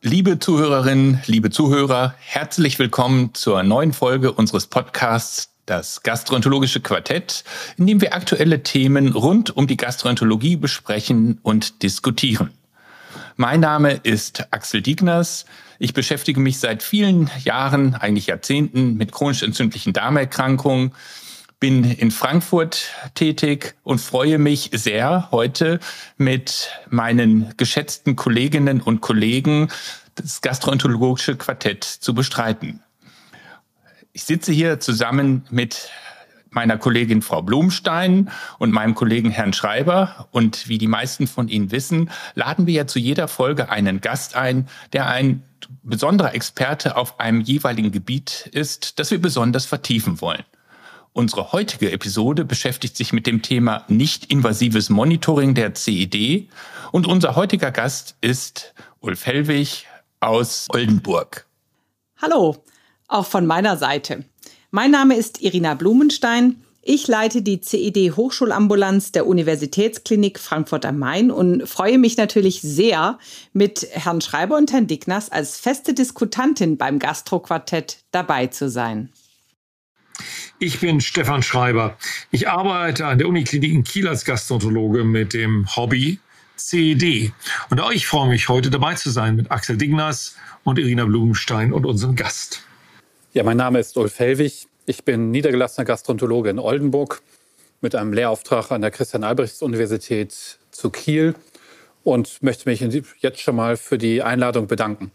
Liebe Zuhörerinnen, liebe Zuhörer, herzlich willkommen zur neuen Folge unseres Podcasts Das Gastroenterologische Quartett, in dem wir aktuelle Themen rund um die Gastroenterologie besprechen und diskutieren. Mein Name ist Axel Diegners. Ich beschäftige mich seit vielen Jahren, eigentlich Jahrzehnten, mit chronisch entzündlichen Darmerkrankungen bin in Frankfurt tätig und freue mich sehr, heute mit meinen geschätzten Kolleginnen und Kollegen das gastroenterologische Quartett zu bestreiten. Ich sitze hier zusammen mit meiner Kollegin Frau Blumstein und meinem Kollegen Herrn Schreiber. Und wie die meisten von Ihnen wissen, laden wir ja zu jeder Folge einen Gast ein, der ein besonderer Experte auf einem jeweiligen Gebiet ist, das wir besonders vertiefen wollen. Unsere heutige Episode beschäftigt sich mit dem Thema nicht-invasives Monitoring der CED und unser heutiger Gast ist Ulf Hellwig aus Oldenburg. Hallo, auch von meiner Seite. Mein Name ist Irina Blumenstein. Ich leite die CED Hochschulambulanz der Universitätsklinik Frankfurt am Main und freue mich natürlich sehr, mit Herrn Schreiber und Herrn Dickners als feste Diskutantin beim Gastroquartett dabei zu sein. Ich bin Stefan Schreiber. Ich arbeite an der Uniklinik in Kiel als Gastroenterologe mit dem Hobby CED. Und auch ich freue mich, heute dabei zu sein mit Axel Dignas und Irina Blumenstein und unserem Gast. Ja, mein Name ist Ulf Hellwig. Ich bin niedergelassener Gastroenterologe in Oldenburg mit einem Lehrauftrag an der Christian-Albrechts-Universität zu Kiel und möchte mich jetzt schon mal für die Einladung bedanken.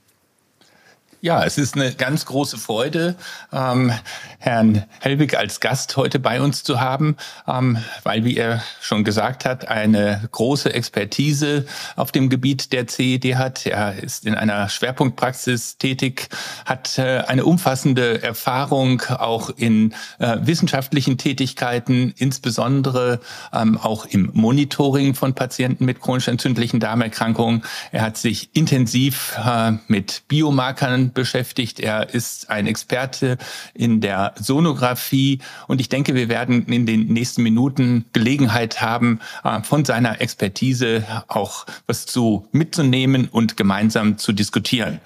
Ja, es ist eine ganz große Freude, ähm, Herrn Helwig als Gast heute bei uns zu haben, ähm, weil, wie er schon gesagt hat, eine große Expertise auf dem Gebiet der CED hat. Er ist in einer Schwerpunktpraxis tätig, hat äh, eine umfassende Erfahrung auch in äh, wissenschaftlichen Tätigkeiten, insbesondere ähm, auch im Monitoring von Patienten mit chronisch entzündlichen Darmerkrankungen. Er hat sich intensiv äh, mit Biomarkern beschäftigt. Er ist ein Experte in der Sonographie und ich denke, wir werden in den nächsten Minuten Gelegenheit haben, äh, von seiner Expertise auch was zu mitzunehmen und gemeinsam zu diskutieren.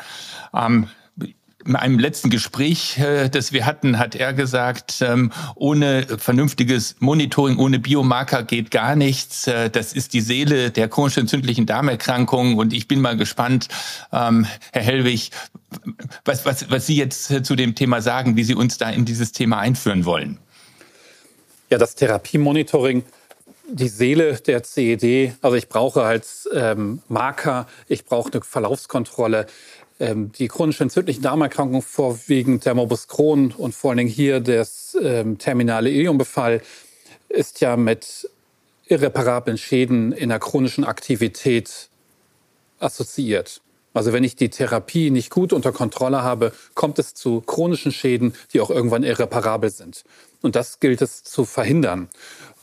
In einem letzten Gespräch, äh, das wir hatten, hat er gesagt, ähm, ohne vernünftiges Monitoring, ohhe Biomarker geht gar nichts. Äh, das ist die Seele der chronisch entzündlichen Darmerkrankungen. Und ich bin mal gespannt, ähm, Herr Hellwig, was, was, was Sie jetzt äh, zu dem Thema sagen, wie Sie uns da in dieses Thema einführen wollen. Ja, das Therapiemonitoring die Seele der CED, also ich brauche als ähm, Marker, ich brauche eine Verlaufskontrolle, ähm, die chronisch entzündlichen Darmerkrankungen, vorwiegend der Morbus Crohn und vor allen Dingen hier das ähm, terminale Iliumbefall, ist ja mit irreparablen Schäden in der chronischen Aktivität assoziiert. Also wenn ich die Therapie nicht gut unter Kontrolle habe, kommt es zu chronischen Schäden, die auch irgendwann irreparabel sind. Und das gilt es zu verhindern.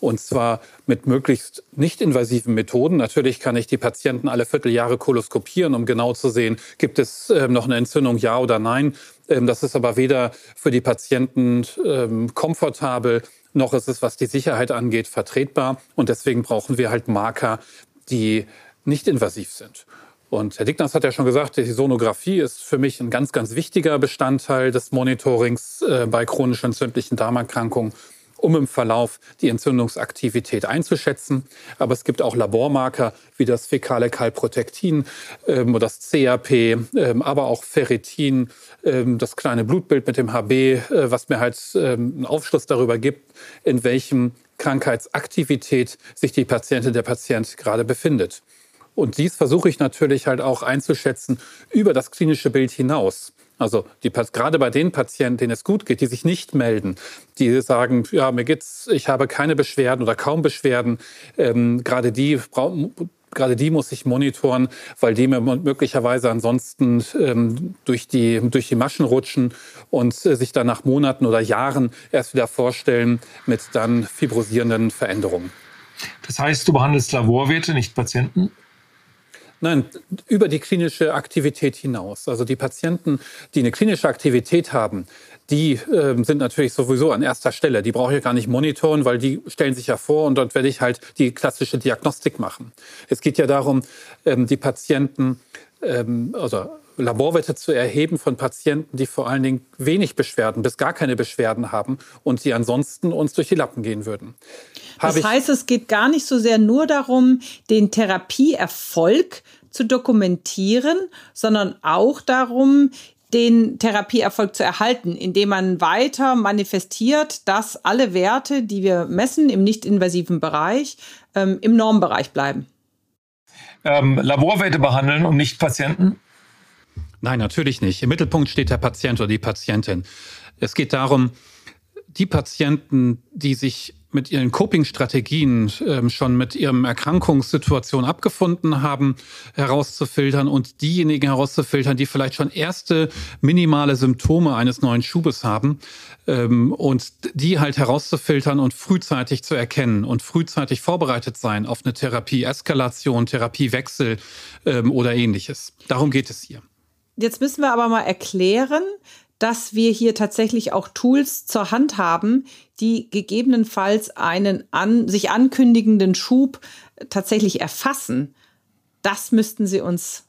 Und zwar mit möglichst nicht invasiven Methoden. Natürlich kann ich die Patienten alle Vierteljahre koloskopieren, um genau zu sehen, gibt es äh, noch eine Entzündung, ja oder nein. Ähm, das ist aber weder für die Patienten ähm, komfortabel, noch ist es, was die Sicherheit angeht, vertretbar. Und deswegen brauchen wir halt Marker, die nicht invasiv sind. Und Herr Dickners hat ja schon gesagt, die Sonographie ist für mich ein ganz, ganz wichtiger Bestandteil des Monitorings äh, bei chronisch entzündlichen Darmerkrankungen um im Verlauf die Entzündungsaktivität einzuschätzen. Aber es gibt auch Labormarker wie das fäkale Kalprotektin, ähm, das CAP, ähm, aber auch Ferritin, ähm, das kleine Blutbild mit dem HB, äh, was mir halt ähm, einen Aufschluss darüber gibt, in welchem Krankheitsaktivität sich die Patientin, der Patient gerade befindet. Und dies versuche ich natürlich halt auch einzuschätzen über das klinische Bild hinaus. Also die, gerade bei den Patienten, denen es gut geht, die sich nicht melden, die sagen, ja, mir geht's, ich habe keine Beschwerden oder kaum Beschwerden, ähm, gerade die gerade die muss ich monitoren, weil die mir möglicherweise ansonsten ähm, durch, die, durch die Maschen rutschen und äh, sich dann nach Monaten oder Jahren erst wieder vorstellen mit dann fibrosierenden Veränderungen. Das heißt, du behandelst Laborwerte, nicht Patienten? Nein, über die klinische Aktivität hinaus. Also die Patienten, die eine klinische Aktivität haben, die äh, sind natürlich sowieso an erster Stelle. Die brauche ich gar nicht monitoren, weil die stellen sich ja vor und dort werde ich halt die klassische Diagnostik machen. Es geht ja darum, ähm, die Patienten, ähm, also Laborwerte zu erheben von Patienten, die vor allen Dingen wenig Beschwerden bis gar keine Beschwerden haben und die ansonsten uns durch die Lappen gehen würden. Hab das heißt, es geht gar nicht so sehr nur darum, den Therapieerfolg zu dokumentieren, sondern auch darum, den Therapieerfolg zu erhalten, indem man weiter manifestiert, dass alle Werte, die wir messen im nicht-invasiven Bereich, ähm, im Normbereich bleiben. Ähm, Laborwerte behandeln und nicht Patienten? Nein, natürlich nicht. Im Mittelpunkt steht der Patient oder die Patientin. Es geht darum, die Patienten, die sich mit ihren Coping-Strategien ähm, schon mit ihrem Erkrankungssituation abgefunden haben, herauszufiltern und diejenigen herauszufiltern, die vielleicht schon erste minimale Symptome eines neuen Schubes haben ähm, und die halt herauszufiltern und frühzeitig zu erkennen und frühzeitig vorbereitet sein auf eine Therapie-Eskalation, Therapiewechsel ähm, oder ähnliches. Darum geht es hier. Jetzt müssen wir aber mal erklären, dass wir hier tatsächlich auch Tools zur Hand haben, die gegebenenfalls einen an, sich ankündigenden Schub tatsächlich erfassen. Das müssten Sie uns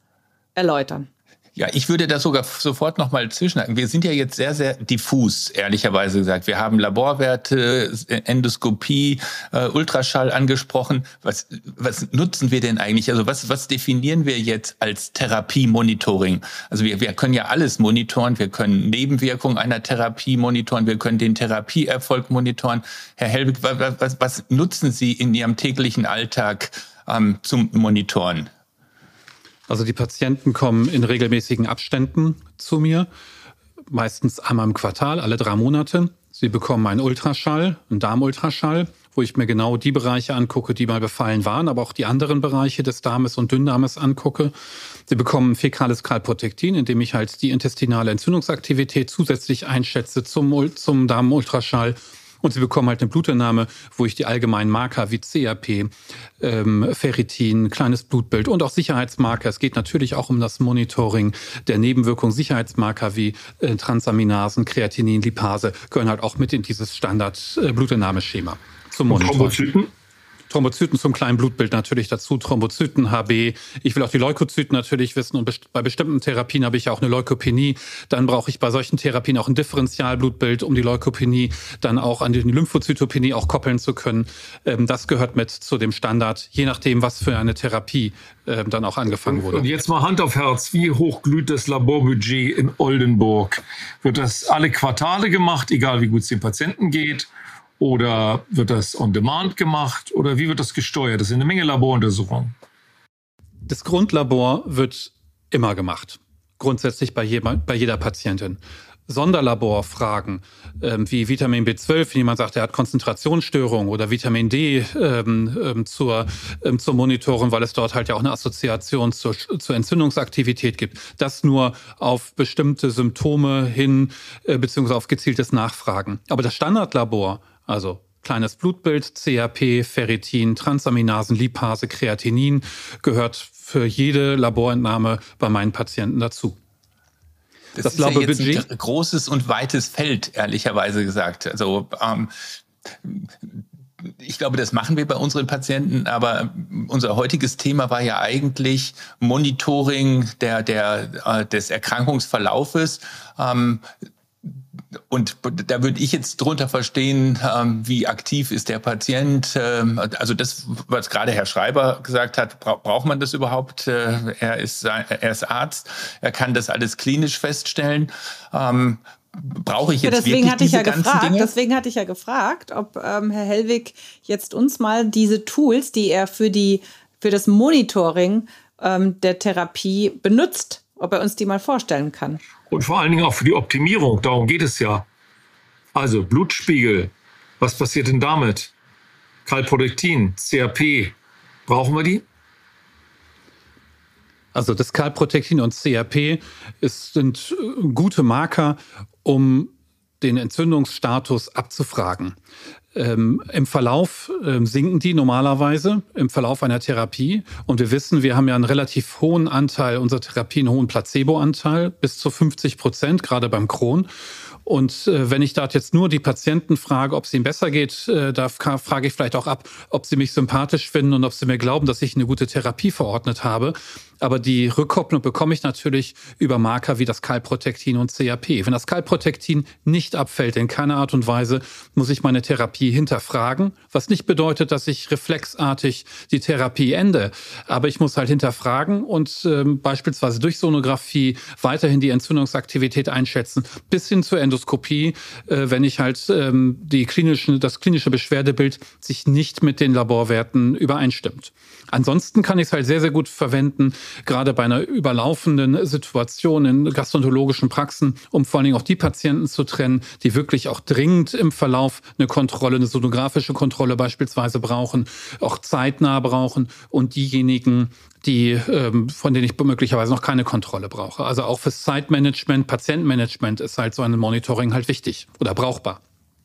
erläutern. Ja, ich würde da sogar sofort nochmal zwischenhaken. Wir sind ja jetzt sehr, sehr diffus, ehrlicherweise gesagt. Wir haben Laborwerte, Endoskopie, äh, Ultraschall angesprochen. Was, was nutzen wir denn eigentlich? Also was, was definieren wir jetzt als Therapiemonitoring? Also wir, wir können ja alles monitoren. Wir können Nebenwirkungen einer Therapie monitoren. Wir können den Therapieerfolg monitoren. Herr Helbig, was, was, was nutzen Sie in Ihrem täglichen Alltag ähm, zum Monitoren? Also die Patienten kommen in regelmäßigen Abständen zu mir, meistens einmal im Quartal, alle drei Monate. Sie bekommen einen Ultraschall, einen Darmultraschall, wo ich mir genau die Bereiche angucke, die mal befallen waren, aber auch die anderen Bereiche des Darmes und Dünndarmes angucke. Sie bekommen fäkales Kalprotektin, indem ich halt die intestinale Entzündungsaktivität zusätzlich einschätze zum, zum Darmultraschall und sie bekommen halt eine Blutentnahme, wo ich die allgemeinen Marker wie CRP, ähm, Ferritin, kleines Blutbild und auch Sicherheitsmarker. Es geht natürlich auch um das Monitoring der Nebenwirkungen. Sicherheitsmarker wie äh, Transaminasen, Kreatinin, Lipase gehören halt auch mit in dieses Standard-Blutentnahmeschema äh, zum Monitoring. Thrombozyten zum kleinen Blutbild natürlich dazu, Thrombozyten, HB. Ich will auch die Leukozyten natürlich wissen und bei bestimmten Therapien habe ich ja auch eine Leukopenie. Dann brauche ich bei solchen Therapien auch ein Differentialblutbild, um die Leukopenie dann auch an die Lymphozytopenie auch koppeln zu können. Ähm, das gehört mit zu dem Standard, je nachdem, was für eine Therapie ähm, dann auch angefangen wurde. Und jetzt mal Hand auf Herz, wie hoch glüht das Laborbudget in Oldenburg? Wird das alle Quartale gemacht, egal wie gut es dem Patienten geht? Oder wird das on demand gemacht? Oder wie wird das gesteuert? Das sind eine Menge Laboruntersuchungen. Das Grundlabor wird immer gemacht. Grundsätzlich bei, je, bei jeder Patientin. Sonderlaborfragen ähm, wie Vitamin B12, wenn jemand sagt, er hat Konzentrationsstörungen oder Vitamin D ähm, ähm, zur, ähm, zur Monitoren, weil es dort halt ja auch eine Assoziation zur, zur Entzündungsaktivität gibt. Das nur auf bestimmte Symptome hin, äh, beziehungsweise auf gezieltes Nachfragen. Aber das Standardlabor also kleines Blutbild, CRP, Ferritin, Transaminasen, Lipase, Kreatinin gehört für jede Laborentnahme bei meinen Patienten dazu. Das, das ist ja jetzt ein großes und weites Feld, ehrlicherweise gesagt. Also ähm, ich glaube, das machen wir bei unseren Patienten, aber unser heutiges Thema war ja eigentlich Monitoring der, der, äh, des Erkrankungsverlaufes. Ähm, und da würde ich jetzt drunter verstehen, ähm, wie aktiv ist der Patient. Ähm, also das, was gerade Herr Schreiber gesagt hat, braucht man das überhaupt? Äh, er, ist, er ist Arzt, er kann das alles klinisch feststellen. Ähm, brauche ich jetzt ja, deswegen wirklich hatte ich ja gefragt, Dinge? Deswegen hatte ich ja gefragt, ob ähm, Herr Hellwig jetzt uns mal diese Tools, die er für, die, für das Monitoring ähm, der Therapie benutzt, ob er uns die mal vorstellen kann. Und vor allen Dingen auch für die Optimierung, darum geht es ja. Also Blutspiegel, was passiert denn damit? Kalprodektin, CRP, brauchen wir die? Also das Kalprotektin und CRP ist, sind äh, gute Marker, um den Entzündungsstatus abzufragen. Ähm, Im Verlauf ähm, sinken die normalerweise im Verlauf einer Therapie. Und wir wissen, wir haben ja einen relativ hohen Anteil unserer Therapie, einen hohen Placebo-Anteil, bis zu 50 Prozent, gerade beim Crohn. Und äh, wenn ich da jetzt nur die Patienten frage, ob es ihnen besser geht, äh, da frage ich vielleicht auch ab, ob sie mich sympathisch finden und ob sie mir glauben, dass ich eine gute Therapie verordnet habe. Aber die Rückkopplung bekomme ich natürlich über Marker wie das Kalprotektin und CAP. Wenn das Kalprotektin nicht abfällt in keiner Art und Weise, muss ich meine Therapie hinterfragen, was nicht bedeutet, dass ich reflexartig die Therapie ende. Aber ich muss halt hinterfragen und ähm, beispielsweise durch Sonographie weiterhin die Entzündungsaktivität einschätzen, bis hin zur Endoskopie, äh, wenn ich halt ähm, die klinischen, das klinische Beschwerdebild sich nicht mit den Laborwerten übereinstimmt. Ansonsten kann ich es halt sehr, sehr gut verwenden, gerade bei einer überlaufenden Situation in gastroenterologischen Praxen, um vor allen Dingen auch die Patienten zu trennen, die wirklich auch dringend im Verlauf eine Kontrolle, eine sonografische Kontrolle beispielsweise brauchen, auch zeitnah brauchen und diejenigen, die, ähm, von denen ich möglicherweise noch keine Kontrolle brauche. Also auch fürs Zeitmanagement, Patientenmanagement ist halt so ein Monitoring halt wichtig oder brauchbar.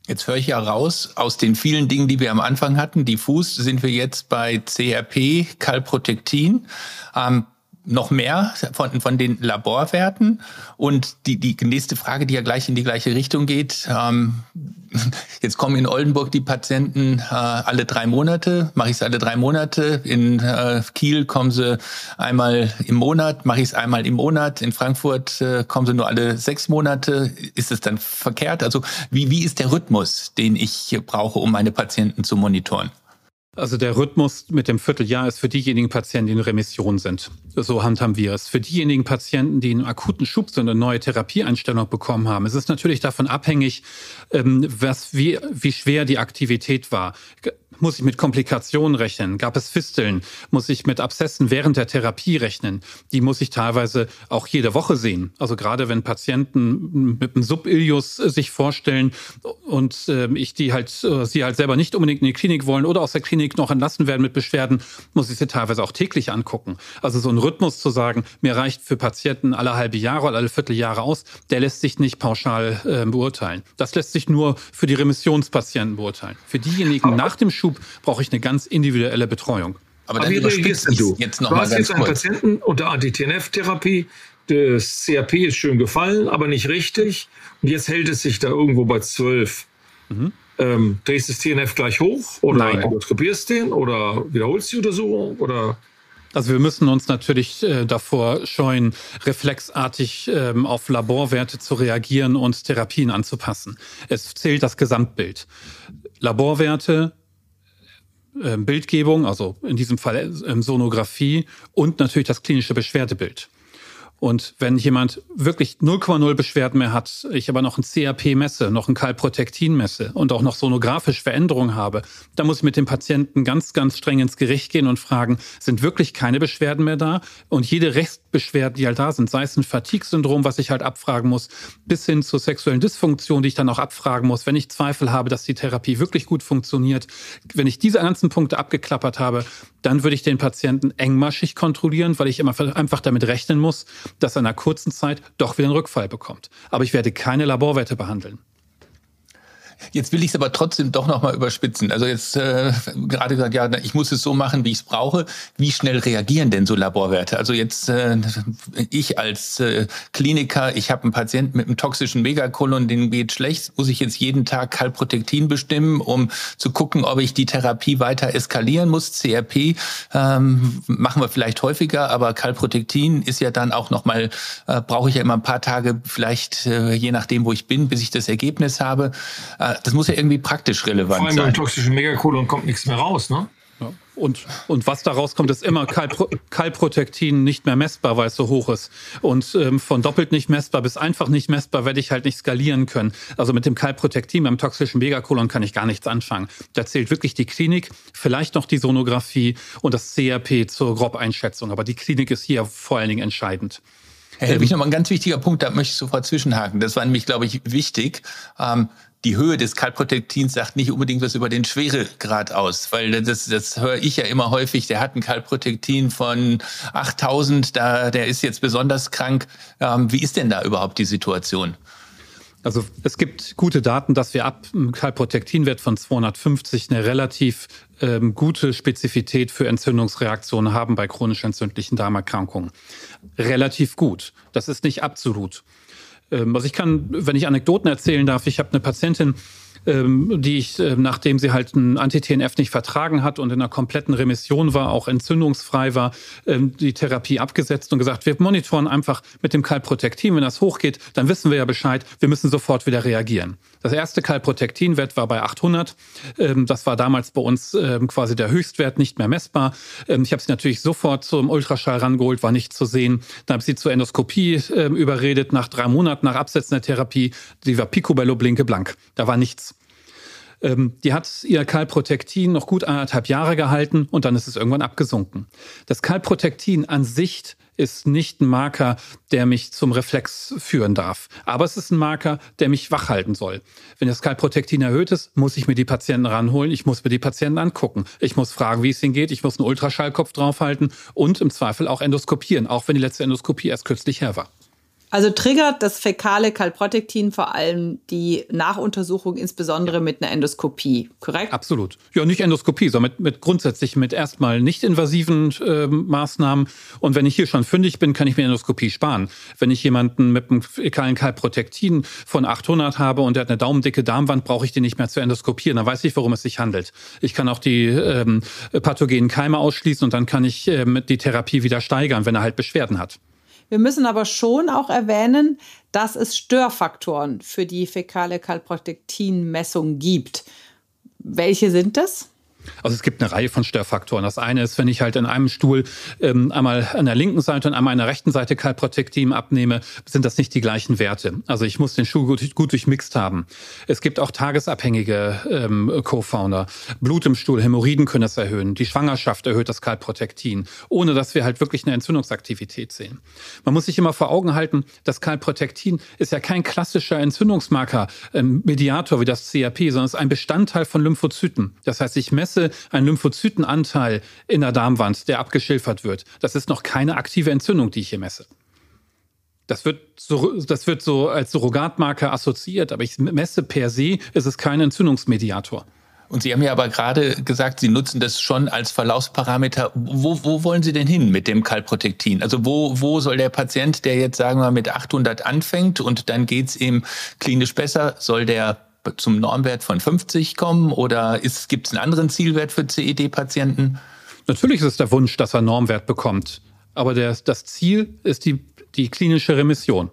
Jetzt höre ich ja raus, aus den vielen Dingen, die wir am Anfang hatten, diffus, sind wir jetzt bei CRP, Calprotectin. Ähm, noch mehr von, von den Laborwerten. Und die, die nächste Frage, die ja gleich in die gleiche Richtung geht. Ähm, jetzt kommen in Oldenburg die Patienten äh, alle drei Monate, mache ich es alle drei Monate. In äh, Kiel kommen sie einmal im Monat, mache ich es einmal im Monat. In Frankfurt äh, kommen sie nur alle sechs Monate. Ist es dann verkehrt? Also wie, wie ist der Rhythmus, den ich brauche, um meine Patienten zu monitoren? Also der Rhythmus mit dem Vierteljahr ist für diejenigen Patienten, die in Remission sind. So handhaben wir es. Für diejenigen Patienten, die einen akuten Schub so eine neue Therapieeinstellung bekommen haben, es ist natürlich davon abhängig, ähm, was, wie, wie schwer die Aktivität war. Muss ich mit Komplikationen rechnen? Gab es Fisteln? Muss ich mit Abszessen während der Therapie rechnen? Die muss ich teilweise auch jede Woche sehen. Also gerade wenn Patienten mit einem Subilius sich vorstellen und äh, ich die halt, äh, sie halt selber nicht unbedingt in die Klinik wollen oder aus der Klinik noch entlassen werden mit Beschwerden, muss ich sie teilweise auch täglich angucken. Also so ein Rhythmus zu sagen, mir reicht für Patienten alle halbe Jahre oder alle Vierteljahre aus, der lässt sich nicht pauschal äh, beurteilen. Das lässt sich nur für die Remissionspatienten beurteilen. Für diejenigen nach dem Schub brauche ich eine ganz individuelle Betreuung. Aber, dann Aber wie reagierst du? Jetzt noch du hast jetzt einen kurz. Patienten unter Anti-TNF-Therapie. Das CRP ist schön gefallen, aber nicht richtig. Und jetzt hält es sich da irgendwo bei 12. Mhm. Ähm, drehst du das TNF gleich hoch oder endoskopierst den oder wiederholst die Untersuchung oder also wir müssen uns natürlich äh, davor scheuen, reflexartig ähm, auf Laborwerte zu reagieren und Therapien anzupassen. Es zählt das Gesamtbild. Laborwerte, Bildgebung, also in diesem Fall äh, Sonographie und natürlich das klinische Beschwerdebild. Und wenn jemand wirklich 0,0 Beschwerden mehr hat, ich aber noch ein CRP messe, noch ein Kalprotektin messe und auch noch sonografisch Veränderungen habe, dann muss ich mit dem Patienten ganz, ganz streng ins Gericht gehen und fragen, sind wirklich keine Beschwerden mehr da? Und jede Restbeschwerden, die halt da sind, sei es ein Fatigue-Syndrom, was ich halt abfragen muss, bis hin zur sexuellen Dysfunktion, die ich dann auch abfragen muss, wenn ich Zweifel habe, dass die Therapie wirklich gut funktioniert. Wenn ich diese ganzen Punkte abgeklappert habe, dann würde ich den Patienten engmaschig kontrollieren, weil ich immer einfach damit rechnen muss, dass er in einer kurzen Zeit doch wieder einen Rückfall bekommt. Aber ich werde keine Laborwerte behandeln. Jetzt will ich es aber trotzdem doch nochmal überspitzen. Also jetzt äh, gerade gesagt, ja, ich muss es so machen, wie ich es brauche. Wie schnell reagieren denn so Laborwerte? Also jetzt äh, ich als äh, Kliniker, ich habe einen Patienten mit einem toxischen Megakolon, den geht schlecht, muss ich jetzt jeden Tag Kalprotektin bestimmen, um zu gucken, ob ich die Therapie weiter eskalieren muss. CRP ähm, machen wir vielleicht häufiger, aber Kalprotektin ist ja dann auch nochmal, äh, brauche ich ja immer ein paar Tage, vielleicht äh, je nachdem, wo ich bin, bis ich das Ergebnis habe. Äh, das muss ja irgendwie praktisch relevant sein. Vor allem sein. beim toxischen Megakolon kommt nichts mehr raus, ne? Ja. Und, und was da rauskommt, ist immer Kalpro Kalprotektin nicht mehr messbar, weil es so hoch ist. Und ähm, von doppelt nicht messbar bis einfach nicht messbar werde ich halt nicht skalieren können. Also mit dem Kalprotektin beim toxischen Megakolon kann ich gar nichts anfangen. Da zählt wirklich die Klinik, vielleicht noch die Sonographie und das CRP zur Grobeinschätzung. Aber die Klinik ist hier vor allen Dingen entscheidend. Herr Helwig, nochmal ein ganz wichtiger Punkt, da möchte ich sofort zwischenhaken. Das war nämlich, glaube ich, wichtig. Ähm, die Höhe des Kalprotektins sagt nicht unbedingt was über den Schweregrad aus, weil das, das höre ich ja immer häufig. Der hat ein Kalprotektin von 8000, da, der ist jetzt besonders krank. Ähm, wie ist denn da überhaupt die Situation? Also es gibt gute Daten, dass wir ab einem Kalprotektinwert von 250 eine relativ ähm, gute Spezifität für Entzündungsreaktionen haben bei chronisch entzündlichen Darmerkrankungen. Relativ gut. Das ist nicht absolut. Ähm, also ich kann, wenn ich Anekdoten erzählen darf, ich habe eine Patientin, ähm, die ich, äh, nachdem sie halt ein Anti-TNF nicht vertragen hat und in einer kompletten Remission war, auch entzündungsfrei war, ähm, die Therapie abgesetzt und gesagt, wir monitoren einfach mit dem Kalprotektin. Wenn das hochgeht, dann wissen wir ja Bescheid, wir müssen sofort wieder reagieren. Das erste Kalprotektin-Wert war bei 800. Ähm, das war damals bei uns quasi der Höchstwert, nicht mehr messbar. Ich habe sie natürlich sofort zum Ultraschall rangeholt, war nicht zu sehen. Dann habe ich sie zur Endoskopie überredet. Nach drei Monaten nach Absetzen der Therapie, die war picobello blinke blank. Da war nichts. Ähm, die hat ihr Kalprotektin noch gut anderthalb Jahre gehalten und dann ist es irgendwann abgesunken. Das Kalprotektin an sich ist nicht ein Marker, der mich zum Reflex führen darf. Aber es ist ein Marker, der mich wach halten soll. Wenn das Kalprotektin erhöht ist, muss ich mir die Patienten ranholen. Ich muss mir die Patienten angucken. Ich muss fragen, wie es ihnen geht. Ich muss einen Ultraschallkopf draufhalten und im Zweifel auch endoskopieren, auch wenn die letzte Endoskopie erst kürzlich her war. Also triggert das fäkale Kalprotektin vor allem die Nachuntersuchung, insbesondere mit einer Endoskopie, korrekt? Absolut. Ja, nicht Endoskopie, sondern mit, mit grundsätzlich mit erstmal nicht invasiven äh, Maßnahmen. Und wenn ich hier schon fündig bin, kann ich mir Endoskopie sparen. Wenn ich jemanden mit einem fäkalen Kalprotektin von 800 habe und der hat eine daumendicke Darmwand, brauche ich den nicht mehr zu endoskopieren. Dann weiß ich, worum es sich handelt. Ich kann auch die ähm, pathogenen Keime ausschließen und dann kann ich ähm, die Therapie wieder steigern, wenn er halt Beschwerden hat. Wir müssen aber schon auch erwähnen, dass es Störfaktoren für die fäkale Kalprotektin-Messung gibt. Welche sind das? Also es gibt eine Reihe von Störfaktoren. Das eine ist, wenn ich halt in einem Stuhl ähm, einmal an der linken Seite und einmal an der rechten Seite Kalprotektin abnehme, sind das nicht die gleichen Werte. Also ich muss den Stuhl gut, gut durchmixt haben. Es gibt auch tagesabhängige ähm, Co-Founder. Blut im Stuhl, Hämorrhoiden können das erhöhen. Die Schwangerschaft erhöht das Kalprotektin, ohne dass wir halt wirklich eine Entzündungsaktivität sehen. Man muss sich immer vor Augen halten, das Kalprotektin ist ja kein klassischer Entzündungsmarker, ähm, Mediator wie das CRP, sondern es ist ein Bestandteil von Lymphozyten. Das heißt, ich messe messe einen Lymphozytenanteil in der Darmwand, der abgeschilfert wird. Das ist noch keine aktive Entzündung, die ich hier messe. Das wird, so, das wird so als Surrogatmarker assoziiert, aber ich messe per se, ist es kein Entzündungsmediator. Und Sie haben ja aber gerade gesagt, Sie nutzen das schon als Verlaufsparameter. Wo, wo wollen Sie denn hin mit dem Kalprotektin? Also wo, wo soll der Patient, der jetzt sagen wir mit 800 anfängt und dann geht's ihm klinisch besser, soll der zum Normwert von 50 kommen oder gibt es einen anderen Zielwert für CED-Patienten? Natürlich ist es der Wunsch, dass er Normwert bekommt. Aber der, das Ziel ist die, die klinische Remission.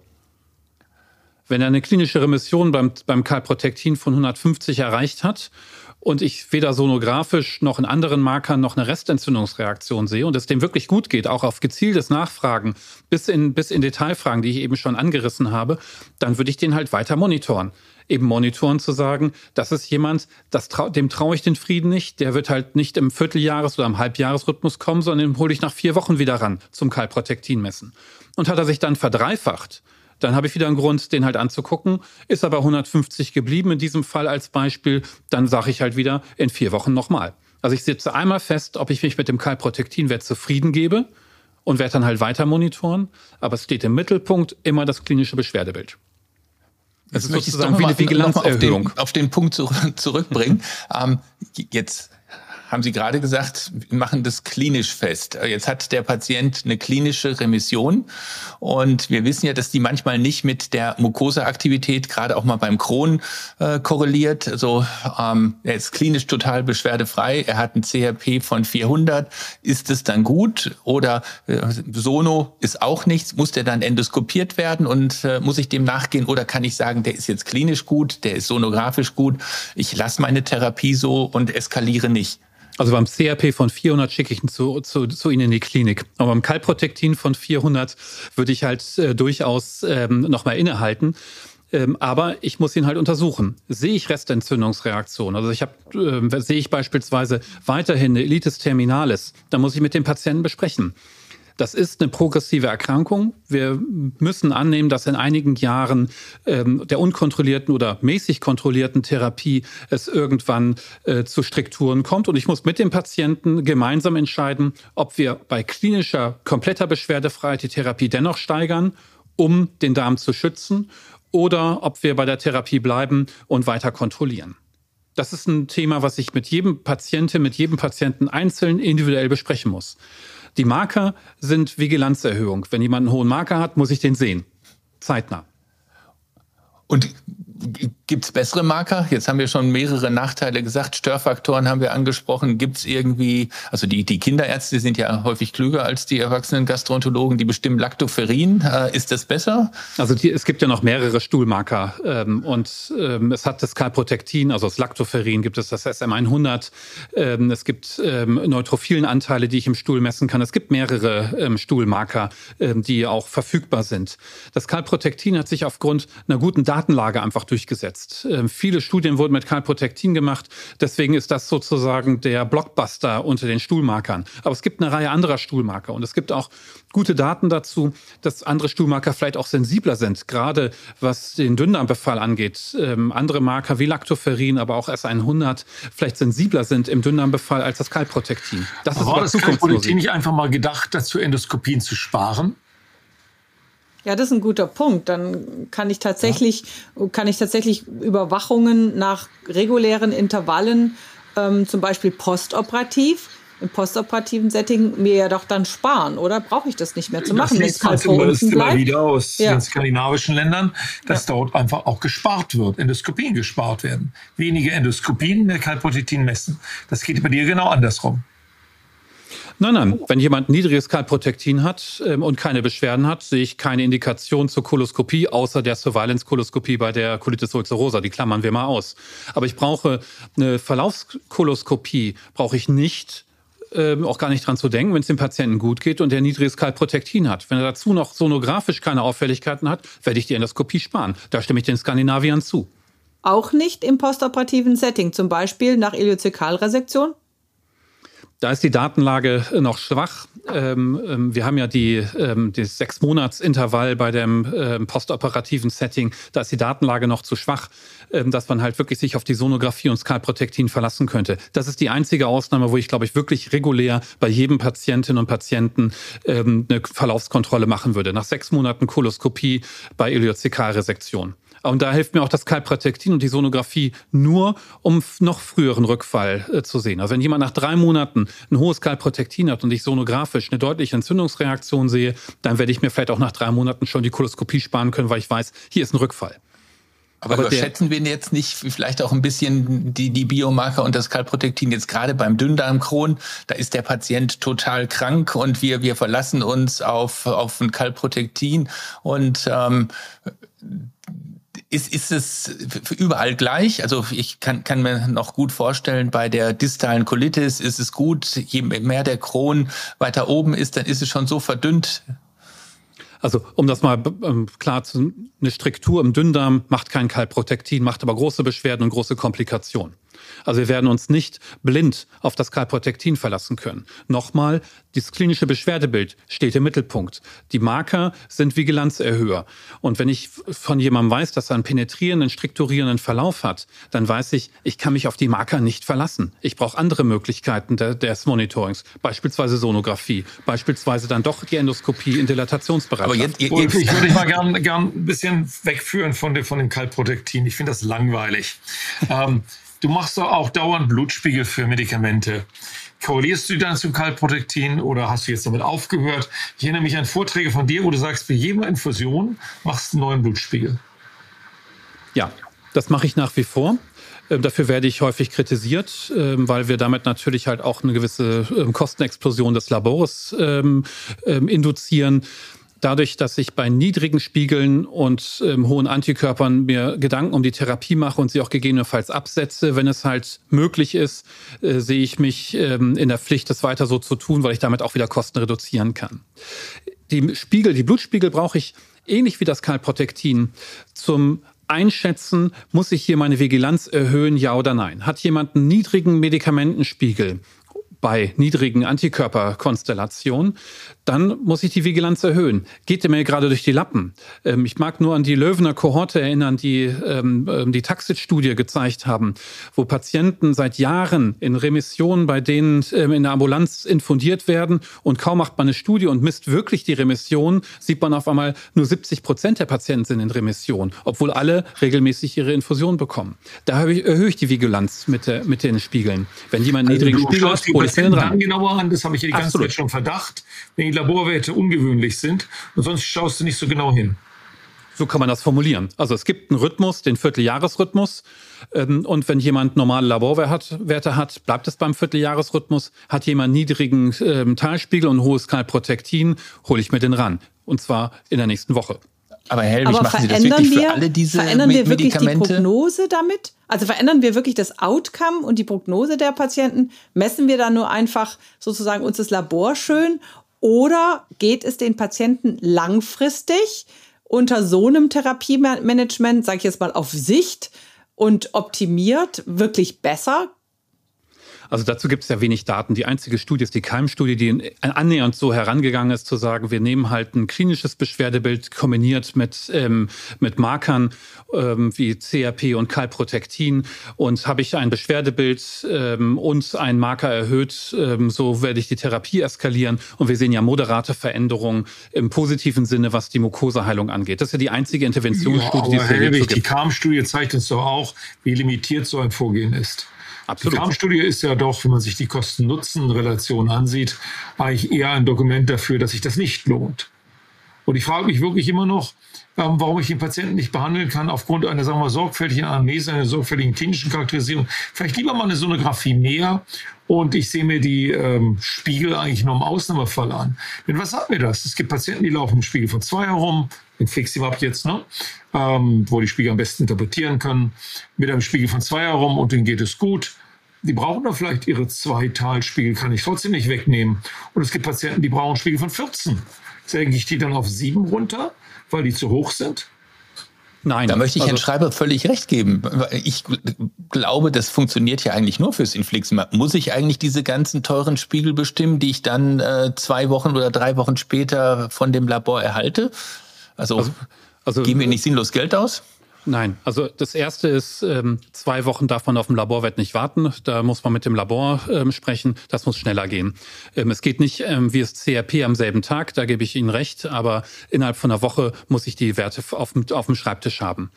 Wenn er eine klinische Remission beim, beim Kalprotektin von 150 erreicht hat und ich weder sonografisch noch in anderen Markern noch eine Restentzündungsreaktion sehe und es dem wirklich gut geht, auch auf gezieltes Nachfragen bis in, bis in Detailfragen, die ich eben schon angerissen habe, dann würde ich den halt weiter monitoren eben monitoren zu sagen, das ist jemand, das trau dem traue ich den Frieden nicht, der wird halt nicht im Vierteljahres- oder im Halbjahresrhythmus kommen, sondern den hole ich nach vier Wochen wieder ran zum Kalprotektin messen. Und hat er sich dann verdreifacht, dann habe ich wieder einen Grund, den halt anzugucken. Ist aber 150 geblieben in diesem Fall als Beispiel, dann sage ich halt wieder in vier Wochen nochmal. Also ich setze einmal fest, ob ich mich mit dem Kalprotektinwert zufrieden gebe und werde dann halt weiter monitoren. Aber es steht im Mittelpunkt immer das klinische Beschwerdebild. Das ist sozusagen wie eine Vigilanzerhöhung. Auf den, auf den Punkt zurückbringen. ähm, jetzt haben Sie gerade gesagt, wir machen das klinisch fest. Jetzt hat der Patient eine klinische Remission und wir wissen ja, dass die manchmal nicht mit der Mukoseaktivität, gerade auch mal beim Crohn, äh, korreliert. Also ähm, er ist klinisch total beschwerdefrei, er hat ein CRP von 400. Ist es dann gut oder äh, Sono ist auch nichts? Muss der dann endoskopiert werden und äh, muss ich dem nachgehen oder kann ich sagen, der ist jetzt klinisch gut, der ist sonografisch gut, ich lasse meine Therapie so und eskaliere nicht? Also beim CRP von 400 schicke ich ihn zu, zu, zu Ihnen in die Klinik. Aber beim Kalprotektin von 400 würde ich halt äh, durchaus ähm, nochmal innehalten. Ähm, aber ich muss ihn halt untersuchen. Sehe ich Restentzündungsreaktionen? Also ich habe, äh, sehe ich beispielsweise weiterhin eine Elitis terminalis, dann muss ich mit dem Patienten besprechen. Das ist eine progressive Erkrankung. Wir müssen annehmen, dass in einigen Jahren ähm, der unkontrollierten oder mäßig kontrollierten Therapie es irgendwann äh, zu Strukturen kommt. Und ich muss mit dem Patienten gemeinsam entscheiden, ob wir bei klinischer, kompletter Beschwerdefreiheit die Therapie dennoch steigern, um den Darm zu schützen, oder ob wir bei der Therapie bleiben und weiter kontrollieren. Das ist ein Thema, was ich mit jedem Patienten, mit jedem Patienten einzeln individuell besprechen muss. Die Marker sind Vigilanzerhöhung. Wenn jemand einen hohen Marker hat, muss ich den sehen. Zeitnah. Und Gibt es bessere Marker? Jetzt haben wir schon mehrere Nachteile gesagt. Störfaktoren haben wir angesprochen. Gibt es irgendwie, also die, die Kinderärzte sind ja häufig klüger als die erwachsenen Gastroenterologen, die bestimmen Lactoferin. Äh, ist das besser? Also die, es gibt ja noch mehrere Stuhlmarker ähm, und ähm, es hat das Calprotectin, also das Lactoferin, gibt es das SM100. Ähm, es gibt ähm, neutrophilen Anteile, die ich im Stuhl messen kann. Es gibt mehrere ähm, Stuhlmarker, ähm, die auch verfügbar sind. Das Calprotectin hat sich aufgrund einer guten Datenlage einfach durchgesetzt. Ähm, viele Studien wurden mit Calprotectin gemacht. Deswegen ist das sozusagen der Blockbuster unter den Stuhlmarkern. Aber es gibt eine Reihe anderer Stuhlmarker und es gibt auch gute Daten dazu, dass andere Stuhlmarker vielleicht auch sensibler sind, gerade was den Dünndarmbefall angeht. Ähm, andere Marker wie Lactoferrin, aber auch S100 vielleicht sensibler sind im Dünndarmbefall als das Calprotectin. Das aber ist war das Calprotectin nicht einfach mal gedacht, dazu Endoskopien zu sparen? Ja, das ist ein guter Punkt. Dann kann ich tatsächlich, ja. kann ich tatsächlich Überwachungen nach regulären Intervallen, ähm, zum Beispiel postoperativ, im postoperativen Setting mir ja doch dann sparen, oder brauche ich das nicht mehr zu machen? Das sieht zumindest immer wieder aus ja. den skandinavischen Ländern, dass ja. dort einfach auch gespart wird, Endoskopien gespart werden. Wenige Endoskopien, mehr Kalprotitin messen. Das geht bei dir genau andersrum. Nein, nein. Wenn jemand niedriges Kalprotektin hat ähm, und keine Beschwerden hat, sehe ich keine Indikation zur Koloskopie, außer der Surveillance-Koloskopie bei der Colitis ulcerosa. Die klammern wir mal aus. Aber ich brauche eine Verlaufskoloskopie, brauche ich nicht, ähm, auch gar nicht dran zu denken, wenn es dem Patienten gut geht und der niedriges Kalprotektin hat. Wenn er dazu noch sonografisch keine Auffälligkeiten hat, werde ich die Endoskopie sparen. Da stimme ich den Skandinaviern zu. Auch nicht im postoperativen Setting, zum Beispiel nach Iliozekalresektion? Da ist die Datenlage noch schwach. Ähm, ähm, wir haben ja die, ähm, das Sechs-Monats-Intervall bei dem postoperativen Setting. Da ist die Datenlage noch zu schwach, dass man halt wirklich sich auf die Sonographie und Skalprotektin verlassen könnte. Das ist die einzige Ausnahme, wo ich, glaube ich, wirklich regulär bei jedem Patientinnen und Patienten eine Verlaufskontrolle machen würde. Nach sechs Monaten Koloskopie bei Iliozekalresektion. Und da hilft mir auch das Kalpratektin und die Sonographie nur, um noch früheren Rückfall äh, zu sehen. Also wenn jemand nach drei Monaten ein hohes Kalprotektin hat und ich sonografisch eine deutliche Entzündungsreaktion sehe, dann werde ich mir vielleicht auch nach drei Monaten schon die Koloskopie sparen können, weil ich weiß, hier ist ein Rückfall. Aber, Aber überschätzen wir jetzt nicht vielleicht auch ein bisschen die, die Biomarker und das Kalprotektin jetzt gerade beim Dünndarmkron? Da ist der Patient total krank und wir, wir verlassen uns auf, auf ein Kalprotektin und ähm, ist, ist es überall gleich? Also ich kann, kann mir noch gut vorstellen, bei der distalen Colitis ist es gut, je mehr der Kron weiter oben ist, dann ist es schon so verdünnt. Also um das mal ähm, klar zu, eine Struktur im Dünndarm macht kein Kalprotektin, macht aber große Beschwerden und große Komplikationen. Also wir werden uns nicht blind auf das Kalprotektin verlassen können. Nochmal, das klinische Beschwerdebild steht im Mittelpunkt. Die Marker sind Vigilanzerhöher. Und wenn ich von jemandem weiß, dass er einen penetrierenden, strukturierenden Verlauf hat, dann weiß ich, ich kann mich auf die Marker nicht verlassen. Ich brauche andere Möglichkeiten des Monitorings, beispielsweise Sonographie, beispielsweise dann doch die Endoskopie in Dilatationsbereich. Aber jetzt, jetzt, ich würde mal gern, gern ein bisschen wegführen von, dem, von dem Kalprotektin. Ich finde das langweilig. ähm, Du machst doch auch dauernd Blutspiegel für Medikamente. Korrelierst du dann zum Kalprotektin oder hast du jetzt damit aufgehört? Ich erinnere mich an Vorträge von dir, wo du sagst, für jede Infusion machst du einen neuen Blutspiegel. Ja, das mache ich nach wie vor. Ähm, dafür werde ich häufig kritisiert, ähm, weil wir damit natürlich halt auch eine gewisse ähm, Kostenexplosion des Labors induzieren dadurch, dass ich bei niedrigen Spiegeln und ähm, hohen Antikörpern mir Gedanken um die Therapie mache und sie auch gegebenenfalls absetze, wenn es halt möglich ist, äh, sehe ich mich ähm, in der Pflicht, das weiter so zu tun, weil ich damit auch wieder Kosten reduzieren kann. Die Spiegel, die Blutspiegel brauche ich ähnlich wie das Kalprotektin zum Einschätzen, muss ich hier meine Vigilanz erhöhen, ja oder nein? Hat jemand einen niedrigen Medikamentenspiegel? Bei niedrigen Antikörperkonstellationen, dann muss ich die Vigilanz erhöhen. Geht mir gerade durch die Lappen. Ähm, ich mag nur an die Löwener Kohorte erinnern, die ähm, ähm, die Taxit-Studie gezeigt haben, wo Patienten seit Jahren in Remission, bei denen ähm, in der Ambulanz infundiert werden und kaum macht man eine Studie und misst wirklich die Remission, sieht man auf einmal nur 70 Prozent der Patienten sind in Remission, obwohl alle regelmäßig ihre Infusion bekommen. Da erhöhe ich die Vigilanz mit, der, mit den Spiegeln. Wenn jemand also niedrigen Spiegel hat, hole ich den ran. genauer an, das habe ich ja die ganze Absolut. Zeit schon Verdacht, wenn die Laborwerte ungewöhnlich sind und sonst schaust du nicht so genau hin. So kann man das formulieren. Also es gibt einen Rhythmus, den Vierteljahresrhythmus. Ähm, und wenn jemand normale Laborwerte hat, bleibt es beim Vierteljahresrhythmus. Hat jemand niedrigen ähm, Teilspiegel und hohes Kalprotektin, hole ich mir den ran. Und zwar in der nächsten Woche. Aber Helwig, Aber machen Sie das wirklich wir, für alle diese Verändern wir wirklich die Prognose damit? Also verändern wir wirklich das Outcome und die Prognose der Patienten? Messen wir da nur einfach sozusagen uns das Labor schön? Oder geht es den Patienten langfristig unter so einem Therapiemanagement, sage ich jetzt mal auf Sicht und optimiert, wirklich besser? Also dazu gibt es ja wenig Daten. Die einzige Studie ist die Keimstudie, die annähernd so herangegangen ist, zu sagen, wir nehmen halt ein klinisches Beschwerdebild kombiniert mit, ähm, mit Markern ähm, wie CRP und Kalprotektin und habe ich ein Beschwerdebild ähm, und einen Marker erhöht, ähm, so werde ich die Therapie eskalieren und wir sehen ja moderate Veränderungen im positiven Sinne, was die Mukoseheilung angeht. Das ist ja die einzige Interventionsstudie, ja, die es gibt. Die KAM-Studie zeigt uns doch auch, wie limitiert so ein Vorgehen ist. Absolut. Die Farmstudie ist ja doch, wenn man sich die Kosten-Nutzen-Relation ansieht, eigentlich eher ein Dokument dafür, dass sich das nicht lohnt. Und ich frage mich wirklich immer noch, ähm, warum ich den Patienten nicht behandeln kann aufgrund einer, sagen wir, sorgfältigen Anamnese, einer sorgfältigen klinischen Charakterisierung. Vielleicht lieber mal eine Sonographie mehr und ich sehe mir die ähm, Spiegel eigentlich nur im Ausnahmefall an. Denn was sagt mir das? Es gibt Patienten, die laufen im Spiegel von zwei herum, in Fliximab jetzt, ne? ähm, wo die Spiegel am besten interpretieren können, mit einem Spiegel von zwei herum und denen geht es gut. Die brauchen da vielleicht ihre zwei Talspiegel, kann ich trotzdem nicht wegnehmen. Und es gibt Patienten, die brauchen Spiegel von 14. Säge ich die dann auf sieben runter, weil die zu hoch sind? Nein. Da möchte ich also, Herrn Schreiber völlig recht geben. Ich glaube, das funktioniert ja eigentlich nur fürs Infliximab. Muss ich eigentlich diese ganzen teuren Spiegel bestimmen, die ich dann äh, zwei Wochen oder drei Wochen später von dem Labor erhalte? Also, also, also geben wir nicht sinnlos Geld aus? Nein, also das erste ist, ähm, zwei Wochen darf man auf dem Laborwert nicht warten. Da muss man mit dem Labor ähm, sprechen. Das muss schneller gehen. Ähm, es geht nicht wie das CRP am selben Tag, da gebe ich Ihnen recht, aber innerhalb von einer Woche muss ich die Werte auf, dem Schreibtisch haben.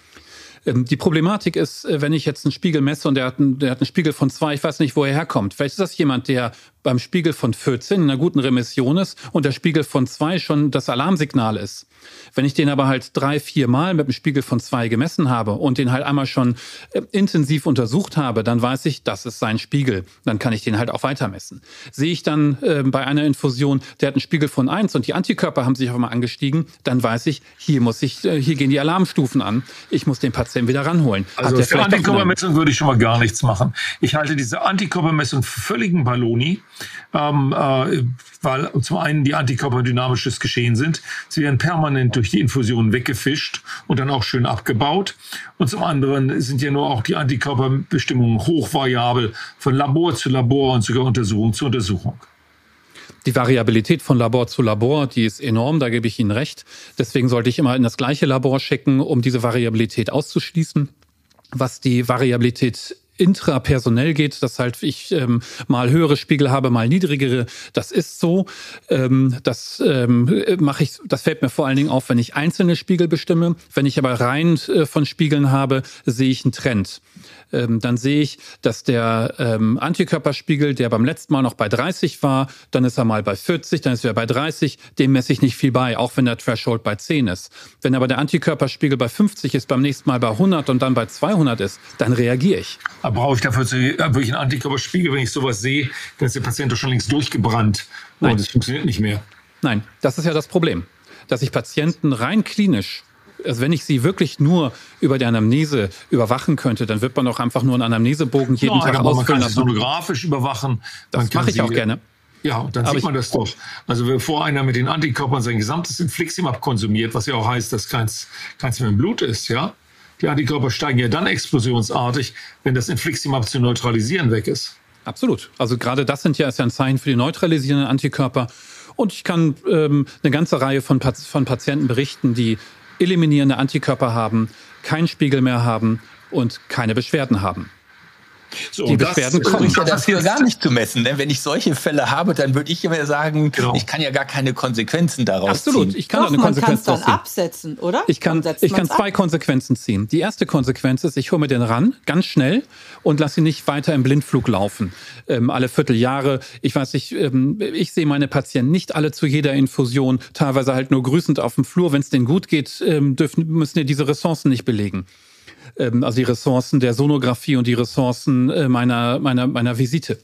Die Problematik ist, äh, wenn ich jetzt einen Spiegel messe und der hat, einen, der hat einen Spiegel von zwei, ich weiß nicht, wo er herkommt. Vielleicht ist das jemand, der beim Spiegel von 14 in einer guten Remission ist und der Spiegel von zwei schon das Alarmsignal ist. Wenn ich den aber halt drei, vier Mal mit dem Spiegel von zwei gemessen habe und den halt einmal schon äh, intensiv untersucht habe, dann weiß ich, das ist sein Spiegel. Dann kann ich den halt auch weiter messen. Sehe ich dann äh, bei einer Infusion, der hat einen Spiegel von eins und die Antikörper haben sich auf einmal angestiegen, dann weiß ich, hier muss ich, äh, hier gehen die Alarmstufen an. Ich muss den Patienten wieder ranholen. Also für Antikörpermessung würde ich schon mal gar nichts machen. Ich halte diese Antikörpermessung für völligen Balloni ähm, äh, weil zum einen die Antikörper dynamisches Geschehen sind. Sie werden permanent durch die Infusion weggefischt und dann auch schön abgebaut. Und zum anderen sind ja nur auch die Antikörperbestimmungen hochvariabel von Labor zu Labor und sogar Untersuchung zu Untersuchung. Die Variabilität von Labor zu Labor, die ist enorm, da gebe ich Ihnen recht. Deswegen sollte ich immer in das gleiche Labor schicken, um diese Variabilität auszuschließen. Was die Variabilität intrapersonell geht, dass halt ich ähm, mal höhere Spiegel habe, mal niedrigere. Das ist so. Ähm, das ähm, mache ich. Das fällt mir vor allen Dingen auf, wenn ich einzelne Spiegel bestimme. Wenn ich aber rein äh, von Spiegeln habe, sehe ich einen Trend ähm, dann sehe ich, dass der ähm, Antikörperspiegel, der beim letzten Mal noch bei 30 war, dann ist er mal bei 40, dann ist er bei 30, dem messe ich nicht viel bei, auch wenn der Threshold bei 10 ist. Wenn aber der Antikörperspiegel bei 50 ist, beim nächsten Mal bei 100 und dann bei 200 ist, dann reagiere ich. Aber brauche ich dafür wirklich einen Antikörperspiegel, wenn ich sowas sehe, dann ist der Patient doch schon längst durchgebrannt Nein. und es funktioniert nicht mehr. Nein, das ist ja das Problem, dass ich Patienten rein klinisch also wenn ich sie wirklich nur über die Anamnese überwachen könnte, dann wird man doch einfach nur einen Anamnesebogen jeden ja, Tag aber ausfüllen. Man kann sie sonografisch überwachen. Das mache ich sie, auch gerne. Ja, dann aber sieht man das doch. Also bevor einer mit den Antikörpern sein gesamtes Infliximab konsumiert, was ja auch heißt, dass keins, keins mehr im Blut ist, ja. Die Antikörper steigen ja dann explosionsartig, wenn das Infliximab zu neutralisieren weg ist. Absolut. Also gerade das sind ja, ist ja ein Zeichen für die neutralisierenden Antikörper. Und ich kann ähm, eine ganze Reihe von, von Patienten berichten, die eliminierende Antikörper haben, keinen Spiegel mehr haben und keine Beschwerden haben. So, die Beschwerden kommen ja dafür gar nicht zu messen. Denn wenn ich solche Fälle habe, dann würde ich immer sagen, genau. ich kann ja gar keine Konsequenzen daraus Absolut. ziehen. ich kann Doch, eine Konsequenz daraus ziehen. absetzen, oder? Ich kann, ich kann zwei ab. Konsequenzen ziehen. Die erste Konsequenz ist, ich hole mir den ran, ganz schnell und lasse ihn nicht weiter im Blindflug laufen. Ähm, alle Vierteljahre. Ich weiß nicht, ähm, ich sehe meine Patienten nicht alle zu jeder Infusion, teilweise halt nur grüßend auf dem Flur. Wenn es denen gut geht, ähm, dürfen, müssen ja diese Ressourcen nicht belegen. Ähm, also die Ressourcen der Sonographie und die Ressourcen äh, meiner, meiner, meiner Visite.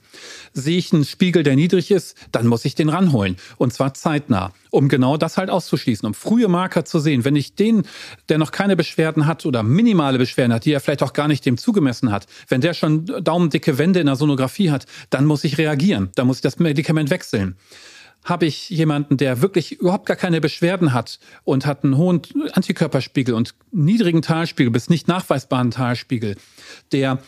Sehe ich einen Spiegel, der niedrig ist, dann muss ich den ranholen. Und zwar zeitnah, um genau das halt auszuschließen, um frühe Marker zu sehen. Wenn ich den, der noch keine Beschwerden hat oder minimale Beschwerden hat, die er vielleicht auch gar nicht dem zugemessen hat, wenn der schon daumendicke Wände in der Sonographie hat, dann muss ich reagieren. Dann muss ich das Medikament wechseln habe ich jemanden, der wirklich überhaupt gar keine Beschwerden hat und hat einen hohen Antikörperspiegel und niedrigen Talspiegel bis nicht nachweisbaren Talspiegel, der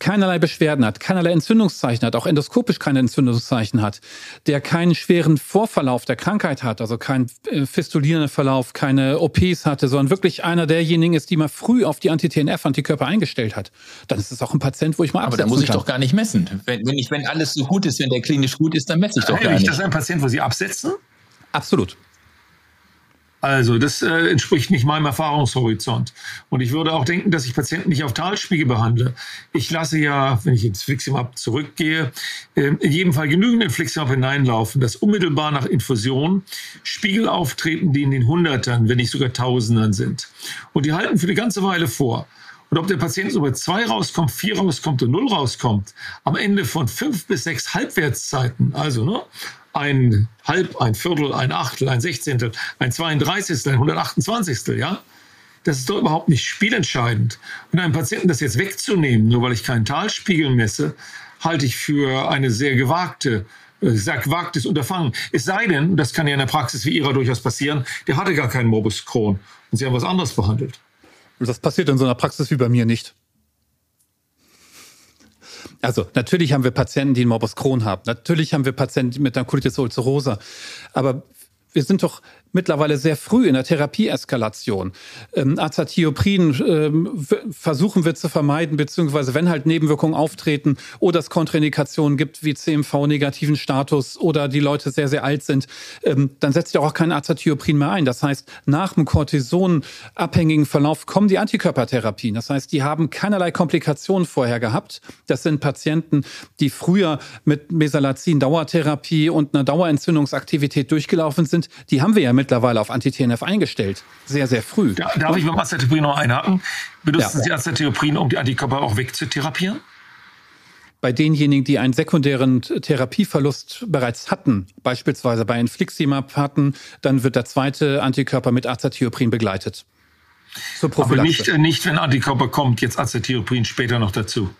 keinerlei Beschwerden hat, keinerlei Entzündungszeichen hat, auch endoskopisch keine Entzündungszeichen hat, der keinen schweren Vorverlauf der Krankheit hat, also keinen äh, fistulierenden Verlauf, keine OPs hatte, sondern wirklich einer derjenigen ist, die mal früh auf die Anti-TNF-Antikörper eingestellt hat, dann ist es auch ein Patient, wo ich mal Aber da muss ich kann. doch gar nicht messen. Wenn, wenn, ich, wenn alles so gut ist, wenn der klinisch gut ist, dann messe ich doch gar nicht. Ist das ein Patient, wo Sie absetzen? Absolut. Also, das äh, entspricht nicht meinem Erfahrungshorizont. Und ich würde auch denken, dass ich Patienten nicht auf Talspiegel behandle. Ich lasse ja, wenn ich ins Fliximab zurückgehe, äh, in jedem Fall genügend in Fliximab hineinlaufen, dass unmittelbar nach Infusion Spiegel auftreten, die in den Hundertern, wenn nicht sogar Tausendern sind. Und die halten für eine ganze Weile vor. Und ob der Patient so bei zwei rauskommt, vier rauskommt und null rauskommt, am Ende von fünf bis sechs Halbwertszeiten, also ne, ein Halb, ein Viertel, ein Achtel, ein Sechzehntel, ein Zweiunddreißigstel, ein Hundertachtundzwanzigstel, ja? Das ist doch überhaupt nicht spielentscheidend. Und einem Patienten das jetzt wegzunehmen, nur weil ich keinen Talspiegel messe, halte ich für eine sehr gewagte äh, sehr gewagtes Unterfangen. Es sei denn, das kann ja in der Praxis wie Ihrer durchaus passieren, der hatte gar keinen Morbus Crohn und Sie haben was anderes behandelt. Das passiert in so einer Praxis wie bei mir nicht. Also natürlich haben wir Patienten, die einen Morbus Crohn haben. Natürlich haben wir Patienten mit einer Colitis ulcerosa. Aber wir sind doch mittlerweile sehr früh in der Therapieeskalation. Ähm, Azathioprin ähm, versuchen wir zu vermeiden, beziehungsweise wenn halt Nebenwirkungen auftreten oder es Kontraindikationen gibt wie CMV-negativen Status oder die Leute sehr, sehr alt sind, ähm, dann setzt ja auch kein Azathioprin mehr ein. Das heißt, nach dem Cortison-abhängigen Verlauf kommen die Antikörpertherapien. Das heißt, die haben keinerlei Komplikationen vorher gehabt. Das sind Patienten, die früher mit Mesalazin-Dauertherapie und einer Dauerentzündungsaktivität durchgelaufen sind. Die haben wir ja mittlerweile auf Anti-TNF eingestellt. Sehr, sehr früh. Da, darf ich beim Azathioprin noch einhaken? Benutzen ja. Sie Azathioprin, um die Antikörper auch wegzutherapieren? bei denjenigen, die einen sekundären Therapieverlust bereits hatten, beispielsweise bei Infliximab hatten, dann wird der zweite Antikörper mit Azathioprin begleitet. Aber nicht, äh, nicht, wenn Antikörper kommt, jetzt Azathioprin später noch dazu.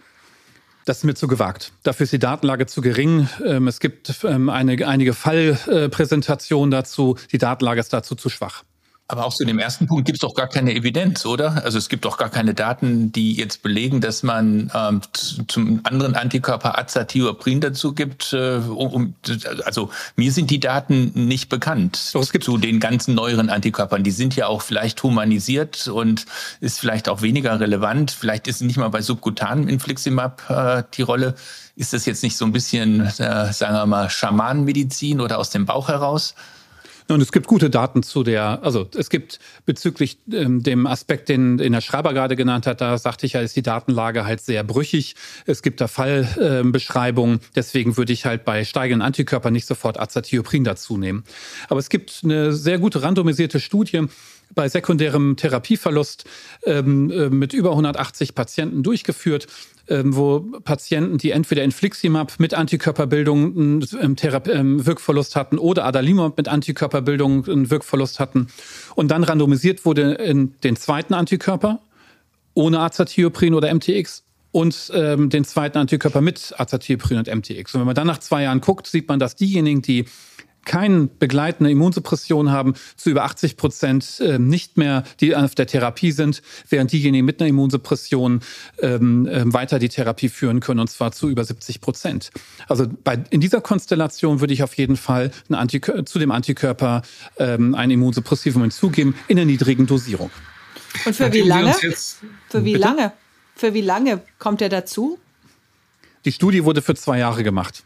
Das ist mir zu gewagt. Dafür ist die Datenlage zu gering. Ähm, es gibt ähm, eine, einige Fallpräsentationen dazu. Die Datenlage ist dazu zu schwach. Aber auch zu dem ersten Punkt gibt es doch gar keine Evidenz, oder? Also es gibt doch gar keine Daten, die jetzt belegen, dass man ähm, zum anderen Antikörper Azathioprin dazu gibt. Äh, um, also mir sind die Daten nicht bekannt doch, es gibt zu den ganzen neueren Antikörpern. Die sind ja auch vielleicht humanisiert und ist vielleicht auch weniger relevant. Vielleicht ist nicht mal bei subkutanem Infliximab äh, die Rolle. Ist das jetzt nicht so ein bisschen, äh, sagen wir mal, Schamanenmedizin oder aus dem Bauch heraus? Und es gibt gute Daten zu der, also es gibt bezüglich ähm, dem Aspekt, den, den Herr Schreiber gerade genannt hat, da sagte ich ja, ist die Datenlage halt sehr brüchig. Es gibt da Fallbeschreibungen. Äh, Deswegen würde ich halt bei steigenden Antikörpern nicht sofort Azathioprin dazu nehmen. Aber es gibt eine sehr gute randomisierte Studie, bei sekundärem Therapieverlust ähm, äh, mit über 180 Patienten durchgeführt, ähm, wo Patienten, die entweder Infliximab mit Antikörperbildung einen ähm, ähm, Wirkverlust hatten oder Adalimumab mit Antikörperbildung einen Wirkverlust hatten und dann randomisiert wurde in den zweiten Antikörper ohne Azathioprin oder MTX und ähm, den zweiten Antikörper mit Azathioprin und MTX. Und wenn man dann nach zwei Jahren guckt, sieht man, dass diejenigen, die keine begleitende Immunsuppression haben, zu über 80 Prozent äh, nicht mehr, die auf der Therapie sind, während diejenigen mit einer Immunsuppression ähm, äh, weiter die Therapie führen können, und zwar zu über 70 Prozent. Also bei, in dieser Konstellation würde ich auf jeden Fall zu dem Antikörper ähm, ein Immunsuppressivum hinzugeben in der niedrigen Dosierung. Und für wie lange? Für wie Bitte? lange? Für wie lange kommt er dazu? Die Studie wurde für zwei Jahre gemacht.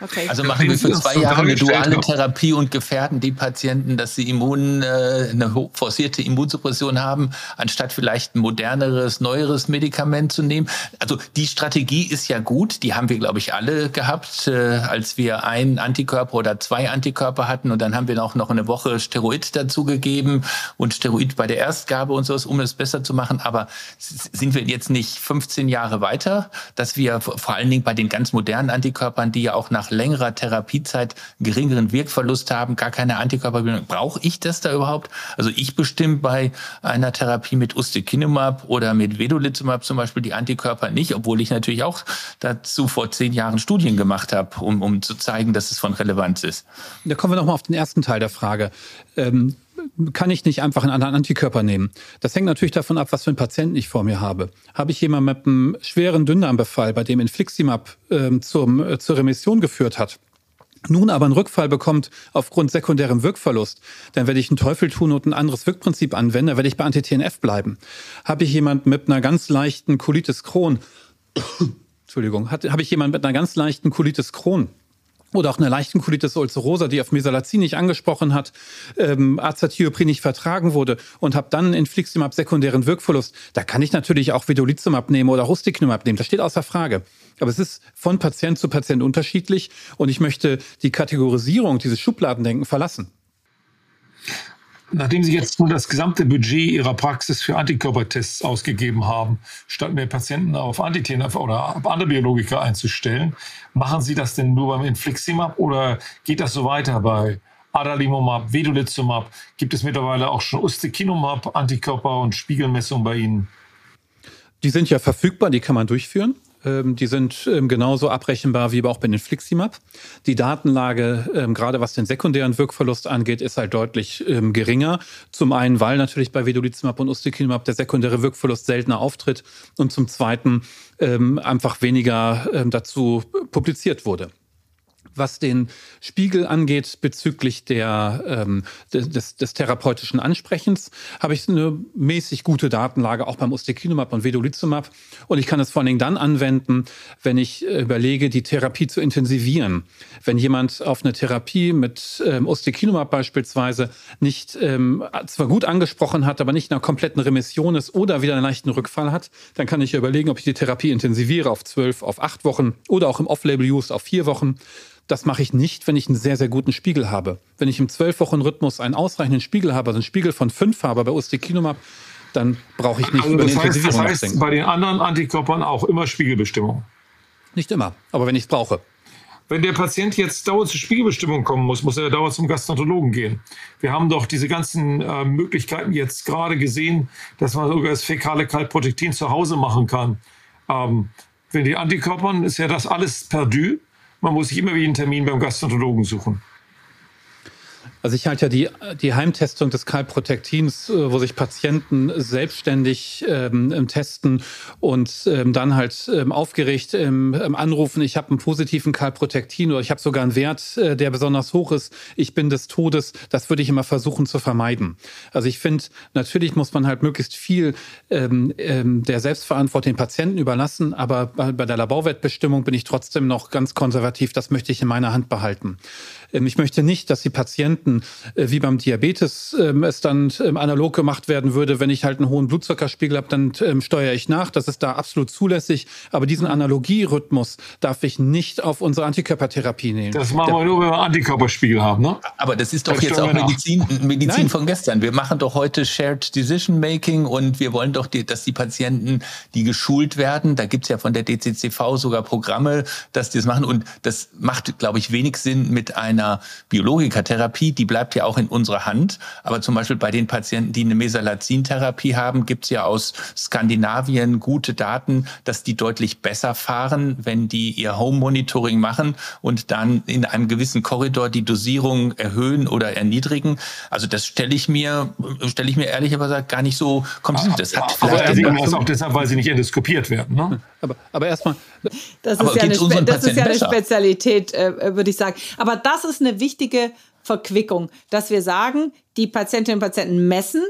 Okay. Also machen wir für zwei Jahre eine duale Therapie und gefährden die Patienten, dass sie Immun, äh, eine forcierte Immunsuppression haben, anstatt vielleicht ein moderneres, neueres Medikament zu nehmen. Also die Strategie ist ja gut, die haben wir, glaube ich, alle gehabt, äh, als wir ein Antikörper oder zwei Antikörper hatten und dann haben wir auch noch eine Woche Steroid dazugegeben und Steroid bei der Erstgabe und sowas, um es besser zu machen. Aber sind wir jetzt nicht 15 Jahre weiter, dass wir vor allen Dingen bei den ganz modernen Antikörpern, die ja auch nach nach längerer Therapiezeit geringeren Wirkverlust haben, gar keine Antikörperbildung. Brauche ich das da überhaupt? Also ich bestimme bei einer Therapie mit Ustekinumab oder mit Vedolizumab zum Beispiel die Antikörper nicht, obwohl ich natürlich auch dazu vor zehn Jahren Studien gemacht habe, um, um zu zeigen, dass es von Relevanz ist. Da kommen wir nochmal auf den ersten Teil der Frage. Ähm kann ich nicht einfach einen anderen Antikörper nehmen. Das hängt natürlich davon ab, was für einen Patienten ich vor mir habe. Habe ich jemanden mit einem schweren Dünndarmbefall, bei dem Infliximab ähm, zum, äh, zur Remission geführt hat, nun aber einen Rückfall bekommt aufgrund sekundärem Wirkverlust, dann werde ich einen Teufel tun und ein anderes Wirkprinzip anwenden, dann werde ich bei Anti-TNF bleiben. Habe ich jemanden mit einer ganz leichten Colitis Crohn, Entschuldigung, habe ich jemanden mit einer ganz leichten Colitis Crohn, oder auch eine leichten Colitis ulcerosa, die auf Mesalazin nicht angesprochen hat, ähm, Azathioprin nicht vertragen wurde und habe dann Infliximab sekundären Wirkverlust, da kann ich natürlich auch Vedolizumab nehmen oder Rusticnumab nehmen. Das steht außer Frage. Aber es ist von Patient zu Patient unterschiedlich und ich möchte die Kategorisierung, dieses Schubladendenken verlassen. Nachdem Sie jetzt nur das gesamte Budget Ihrer Praxis für Antikörpertests ausgegeben haben, statt mehr Patienten auf Antitenaf oder auf andere Biologika einzustellen, machen Sie das denn nur beim Infliximab oder geht das so weiter bei Adalimumab, Vedolizumab? Gibt es mittlerweile auch schon Ustekinumab, Antikörper und Spiegelmessung bei Ihnen? Die sind ja verfügbar, die kann man durchführen. Ähm, die sind ähm, genauso abrechenbar wie auch bei den Fliximab. Die Datenlage, ähm, gerade was den sekundären Wirkverlust angeht, ist halt deutlich geringer. Zum einen, weil natürlich bei Vedolizumab und Ustekinumab der sekundäre Wirkverlust seltener auftritt und zum zweiten einfach weniger dazu publiziert wurde was den Spiegel angeht bezüglich der, ähm, des, des therapeutischen Ansprechens, habe ich eine mäßig gute Datenlage auch beim Ustekinumab und Vedolizumab. Und ich kann es vor allen Dingen dann anwenden, wenn ich äh, überlege, die Therapie zu intensivieren. Wenn jemand auf eine Therapie mit ähm, Ustekinumab beispielsweise nicht ähm, zwar gut angesprochen hat, aber nicht in einer kompletten Remission ist oder wieder einen leichten Rückfall hat, dann kann ich überlegen, ob ich die Therapie intensiviere auf zwölf, auf acht Wochen oder auch im Off-Label-Use auf vier Wochen. Das mache ich nicht, wenn ich einen sehr, sehr guten Spiegel habe. Wenn ich im zwölf Wochen Rhythmus einen ausreichenden Spiegel habe, also einen Spiegel von fünf habe bei Ustekinumab, dann brauche ich nicht also über eine Intensivierung das heißt nachdenken. bei den anderen Antikörpern auch immer Spiegelbestimmung? Nicht immer, aber wenn ich es brauche. Wenn der Patient jetzt dauernd zur Spiegelbestimmung kommen muss, muss er dauernd zum Gastroenterologen gehen. Wir haben doch diese ganzen äh, Möglichkeiten jetzt gerade gesehen, dass man sogar das fäkale Kaltprotektin zu Hause machen kann. Ähm, wenn die Antikörpern ist ja das alles perdu. Man muss sich immer wieder einen Termin beim Gastroenterologen suchen. Also ich halte ja die, die Heimtestung des Kalprotektins, äh, wo sich Patienten selbstständig ähm, testen und ähm, dann halt ähm, aufgeregt ähm, ähm, anrufen, ich habe einen positiven Kalprotektin oder ich habe sogar einen Wert, äh, der besonders hoch ist, ich bin des Todes, das würde ich immer versuchen zu vermeiden. Also ich finde, natürlich muss man halt möglichst viel ähm, der Selbstverantwortung den Patienten überlassen, aber bei, bei der Laborwertbestimmung bin ich trotzdem noch ganz konservativ, das möchte ich in meiner Hand behalten. Ähm, ich möchte nicht, dass die Patienten äh, wie beim Diabetes ähm, es dann ähm, analog gemacht werden würde. Wenn ich halt einen hohen Blutzuckerspiegel habe, dann steuere ich nach. Das ist da absolut zulässig. Aber diesen Analogierhythmus darf ich nicht auf unsere Antikörpertherapie nehmen. Das machen wir nur, wenn wir Antikörperspiegel haben, ne? Aber das ist doch das jetzt auch Medizin, Medizin von gestern. Wir machen doch heute Shared Decision Making und wir wollen doch, die, dass die Patienten, die geschult werden, da gibt's ja von der DCCV sogar Programme, dass die das machen. Und das macht, glaube ich, wenig Sinn mit einer die die bleibt ja auch in unserer Hand. Aber zum Beispiel bei den Patienten, die eine Mesalazin-Therapie haben, gibt es ja aus Skandinavien gute Daten, dass die deutlich besser fahren, wenn die ihr Home-Monitoring machen und dann in einem gewissen Korridor die Dosierung erhöhen oder erniedrigen. Also das stelle ich mir, stelle ich mir ehrlicherweise gar nicht so kompliziert. Das hat aber vielleicht auch deshalb, weil sie nicht endoskopiert werden. Ne? Aber, aber erstmal. Das, ist ja, eine, das ist ja eine Spezialität, äh, würde ich sagen. Aber das ist eine wichtige Verquickung, dass wir sagen, die Patientinnen und Patienten messen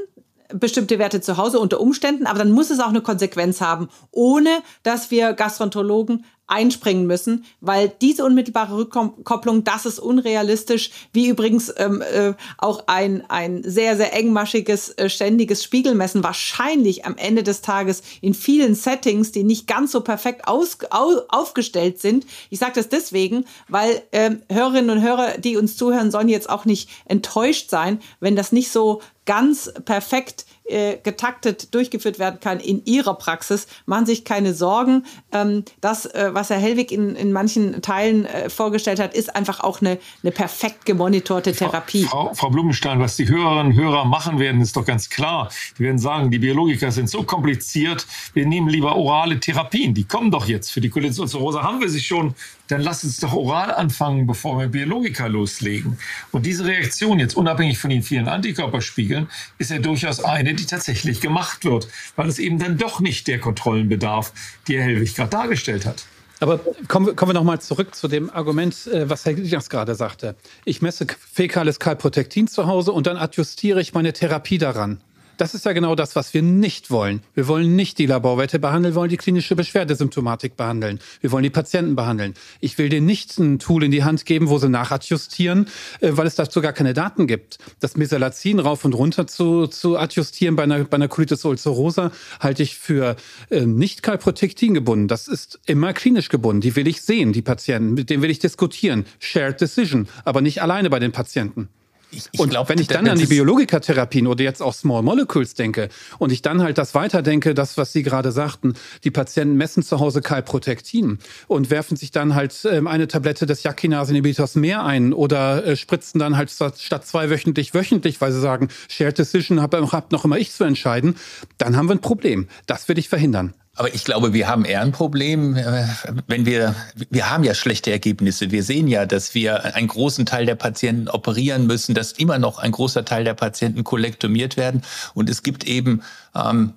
bestimmte Werte zu Hause unter Umständen, aber dann muss es auch eine Konsequenz haben, ohne dass wir Gastroenterologen einspringen müssen, weil diese unmittelbare Rückkopplung, das ist unrealistisch, wie übrigens ähm, äh, auch ein, ein sehr, sehr engmaschiges, äh, ständiges Spiegelmessen wahrscheinlich am Ende des Tages in vielen Settings, die nicht ganz so perfekt aus, au, aufgestellt sind. Ich sage das deswegen, weil ähm, Hörerinnen und Hörer, die uns zuhören, sollen jetzt auch nicht enttäuscht sein, wenn das nicht so ganz perfekt äh, getaktet durchgeführt werden kann in ihrer Praxis. Machen sich keine Sorgen. Ähm, das, äh, was Herr Hellwig in, in manchen Teilen äh, vorgestellt hat, ist einfach auch eine, eine perfekt gemonitorte Therapie. Frau, Frau Blumenstein, was die Hörerinnen und Hörer machen werden, ist doch ganz klar. Die werden sagen, die Biologiker sind so kompliziert, wir nehmen lieber orale Therapien. Die kommen doch jetzt. Für die Colitis ulcerosa haben wir sie schon dann lass uns doch oral anfangen, bevor wir Biologika loslegen. Und diese Reaktion jetzt unabhängig von den vielen Antikörperspiegeln ist ja durchaus eine, die tatsächlich gemacht wird, weil es eben dann doch nicht der Kontrollen bedarf, die Herr Hellwig gerade dargestellt hat. Aber kommen, kommen wir noch mal zurück zu dem Argument, äh, was Herr Glieders gerade sagte. Ich messe fäkales Kalprotektin zu Hause und dann adjustiere ich meine Therapie daran. Das ist ja genau das, was wir nicht wollen. Wir wollen nicht die Laborwerte behandeln, wir wollen die klinische Beschwerdesymptomatik behandeln. Wir wollen die Patienten behandeln. Ich will denen nicht ein Tool in die Hand geben, wo sie nachadjustieren, äh, weil es dazu gar keine Daten gibt. Das Mesalazin rauf und runter zu, zu adjustieren bei einer, bei einer Colitis ulcerosa halte ich für äh, nicht Calprotectin gebunden. Das ist immer klinisch gebunden. Die will ich sehen, die Patienten. Mit denen will ich diskutieren. Shared Decision, aber nicht alleine bei den Patienten. Ich, ich und glaub, wenn ich dann an die Biologikatherapien oder jetzt auch Small Molecules denke und ich dann halt das weiterdenke, das, was Sie gerade sagten, die Patienten messen zu Hause Kalprotektin und werfen sich dann halt ähm, eine Tablette des Jakinase-Inhibitors mehr ein oder äh, spritzen dann halt statt, zwei wöchentlich wöchentlich, weil sie sagen, Shared Decision habe hab noch immer ich zu entscheiden, dann haben wir ein Problem. Das will ich verhindern. Aber ich glaube, wir haben eher ein Problem, äh, wenn wir, wir haben ja schlechte Ergebnisse. Wir sehen ja, dass wir einen großen Teil der Patienten operieren müssen, dass immer noch ein großer Teil der Patienten kollektomiert werden. Und es gibt eben ähm,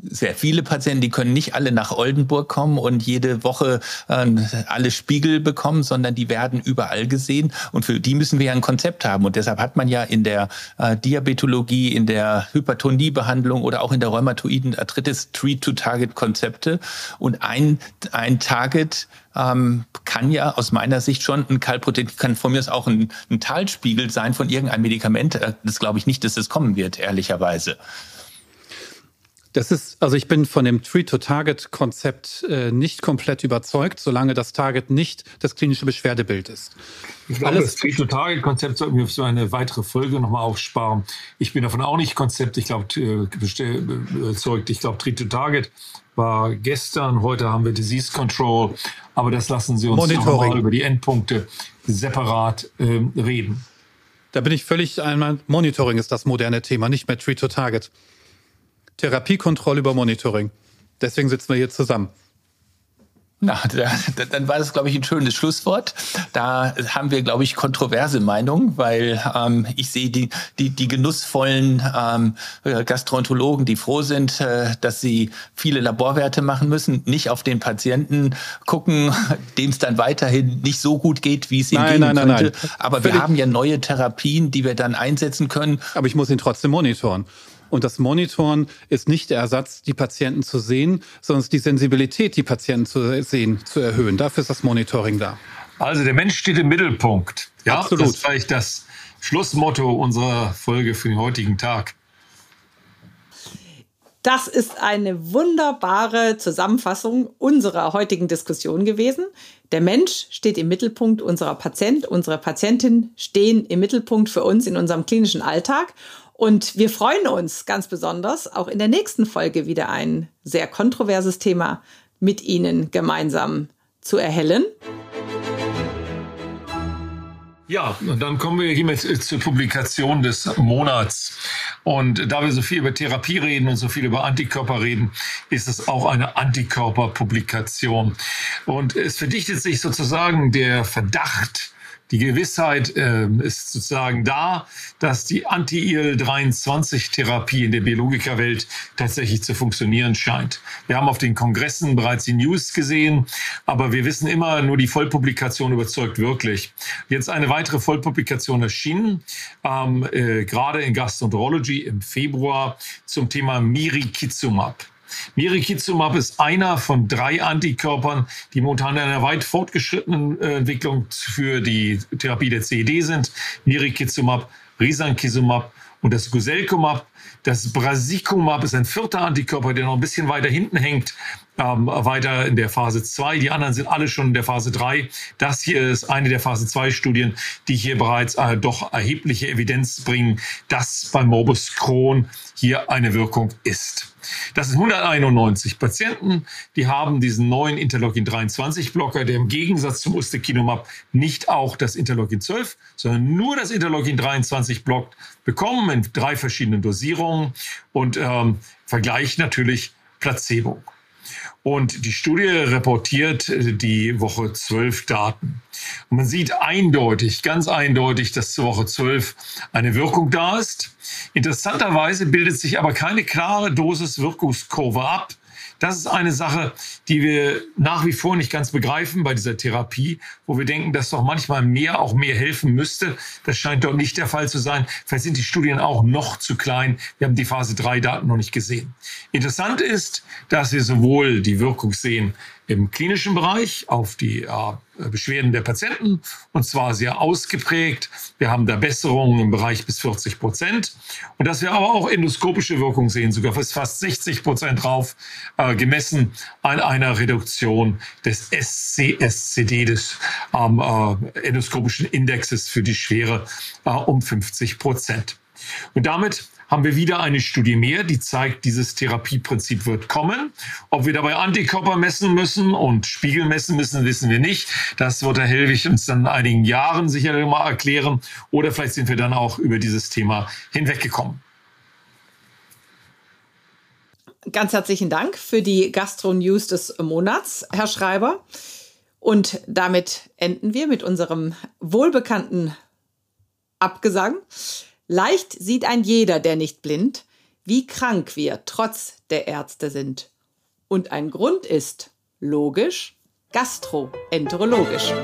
sehr viele Patienten, die können nicht alle nach Oldenburg kommen und jede Woche äh, alle Spiegel bekommen, sondern die werden überall gesehen und für die müssen wir ja ein Konzept haben und deshalb hat man ja in der äh, Diabetologie, in der Hypertoniebehandlung oder auch in der rheumatoiden Arthritis Treat-to-Target-Konzepte und ein, ein Target ähm, kann ja aus meiner Sicht schon ein Kalprotein, kann von mir aus auch ein, ein Talspiegel sein von irgendeinem Medikament. Äh, das glaube ich nicht, dass das kommen wird, ehrlicherweise. Das ist, also ich bin von dem Tree-to-Target-Konzept äh, nicht komplett überzeugt, solange das Target nicht das klinische Beschwerdebild ist. Ich glaube, Alles das Tree-to-Target-Konzept sollten wir für eine weitere Folge nochmal aufsparen. Ich bin davon auch nicht Konzept, ich glaube, äh, überzeugt. Ich glaube, Tree-to-Target war gestern, heute haben wir Disease Control, aber das lassen Sie uns nochmal über die Endpunkte separat äh, reden. Da bin ich völlig einmal, Monitoring ist das moderne Thema, nicht mehr Tree-to-Target. Therapiekontrolle über Monitoring. Deswegen sitzen wir hier zusammen. Na, da, dann war das, glaube ich, ein schönes Schlusswort. Da haben wir, glaube ich, kontroverse Meinungen, weil ähm, ich sehe die, die, die genussvollen ähm, Gastroenterologen, die froh sind, äh, dass sie viele Laborwerte machen müssen, nicht auf den Patienten gucken, dem es dann weiterhin nicht so gut geht, wie es ihm nein, gehen nein, könnte. Nein, nein. Aber Völlig. wir haben ja neue Therapien, die wir dann einsetzen können. Aber ich muss ihn trotzdem monitoren. Und das Monitoren ist nicht der Ersatz, die Patienten zu sehen, sondern die Sensibilität, die Patienten zu sehen, zu erhöhen. Dafür ist das Monitoring da. Also der Mensch steht im Mittelpunkt. Ja, Absolut. das ist vielleicht das Schlussmotto unserer Folge für den heutigen Tag. Das ist eine wunderbare Zusammenfassung unserer heutigen Diskussion gewesen. Der Mensch steht im Mittelpunkt unserer Patient, unsere Patientin stehen im Mittelpunkt für uns in unserem klinischen Alltag. Und wir freuen uns ganz besonders, auch in der nächsten Folge wieder ein sehr kontroverses Thema mit Ihnen gemeinsam zu erhellen. Ja, und dann kommen wir hiermit zur Publikation des Monats. Und da wir so viel über Therapie reden und so viel über Antikörper reden, ist es auch eine Antikörperpublikation. Und es verdichtet sich sozusagen der Verdacht, die Gewissheit äh, ist sozusagen da, dass die Anti-IL-23-Therapie in der Biologikerwelt tatsächlich zu funktionieren scheint. Wir haben auf den Kongressen bereits die News gesehen, aber wir wissen immer, nur die Vollpublikation überzeugt wirklich. Jetzt eine weitere Vollpublikation erschienen, ähm, äh, gerade in Gastroenterology im Februar zum Thema Mirikizumab. Mirikizumab ist einer von drei Antikörpern, die momentan in einer weit fortgeschrittenen äh, Entwicklung für die Therapie der CED sind. Mirikizumab, Risankizumab und das Guselkumab. Das Brasicumab ist ein vierter Antikörper, der noch ein bisschen weiter hinten hängt, ähm, weiter in der Phase 2. Die anderen sind alle schon in der Phase 3. Das hier ist eine der Phase 2 Studien, die hier bereits äh, doch erhebliche Evidenz bringen, dass beim Morbus Crohn hier eine Wirkung ist. Das sind 191 Patienten, die haben diesen neuen Interleukin-23-Blocker, der im Gegensatz zum Ustekinumab nicht auch das Interleukin-12, sondern nur das Interleukin-23 blockt, bekommen in drei verschiedenen Dosierungen und ähm, Vergleich natürlich Placebo. Und die Studie reportiert äh, die Woche 12 Daten. Und man sieht eindeutig, ganz eindeutig, dass zur Woche 12 eine Wirkung da ist. Interessanterweise bildet sich aber keine klare Dosis-Wirkungskurve ab. Das ist eine Sache, die wir nach wie vor nicht ganz begreifen bei dieser Therapie, wo wir denken, dass doch manchmal mehr auch mehr helfen müsste. Das scheint dort nicht der Fall zu sein. Vielleicht sind die Studien auch noch zu klein. Wir haben die Phase 3 Daten noch nicht gesehen. Interessant ist, dass wir sowohl die Wirkung sehen im klinischen Bereich auf die äh, Beschwerden der Patienten und zwar sehr ausgeprägt. Wir haben da Besserungen im Bereich bis 40 Prozent und dass wir aber auch endoskopische Wirkung sehen, sogar fast 60 Prozent drauf äh, gemessen an einer Reduktion des SCSCD, des ähm, äh, endoskopischen Indexes für die Schwere äh, um 50 Prozent. Und damit haben wir wieder eine Studie mehr, die zeigt, dieses Therapieprinzip wird kommen. Ob wir dabei Antikörper messen müssen und Spiegel messen müssen, wissen wir nicht. Das wird Herr Helwig uns dann in einigen Jahren sicherlich mal erklären. Oder vielleicht sind wir dann auch über dieses Thema hinweggekommen. Ganz herzlichen Dank für die Gastro-News des Monats, Herr Schreiber. Und damit enden wir mit unserem wohlbekannten Abgesang. Leicht sieht ein jeder, der nicht blind, wie krank wir trotz der Ärzte sind. Und ein Grund ist, logisch, gastroenterologisch.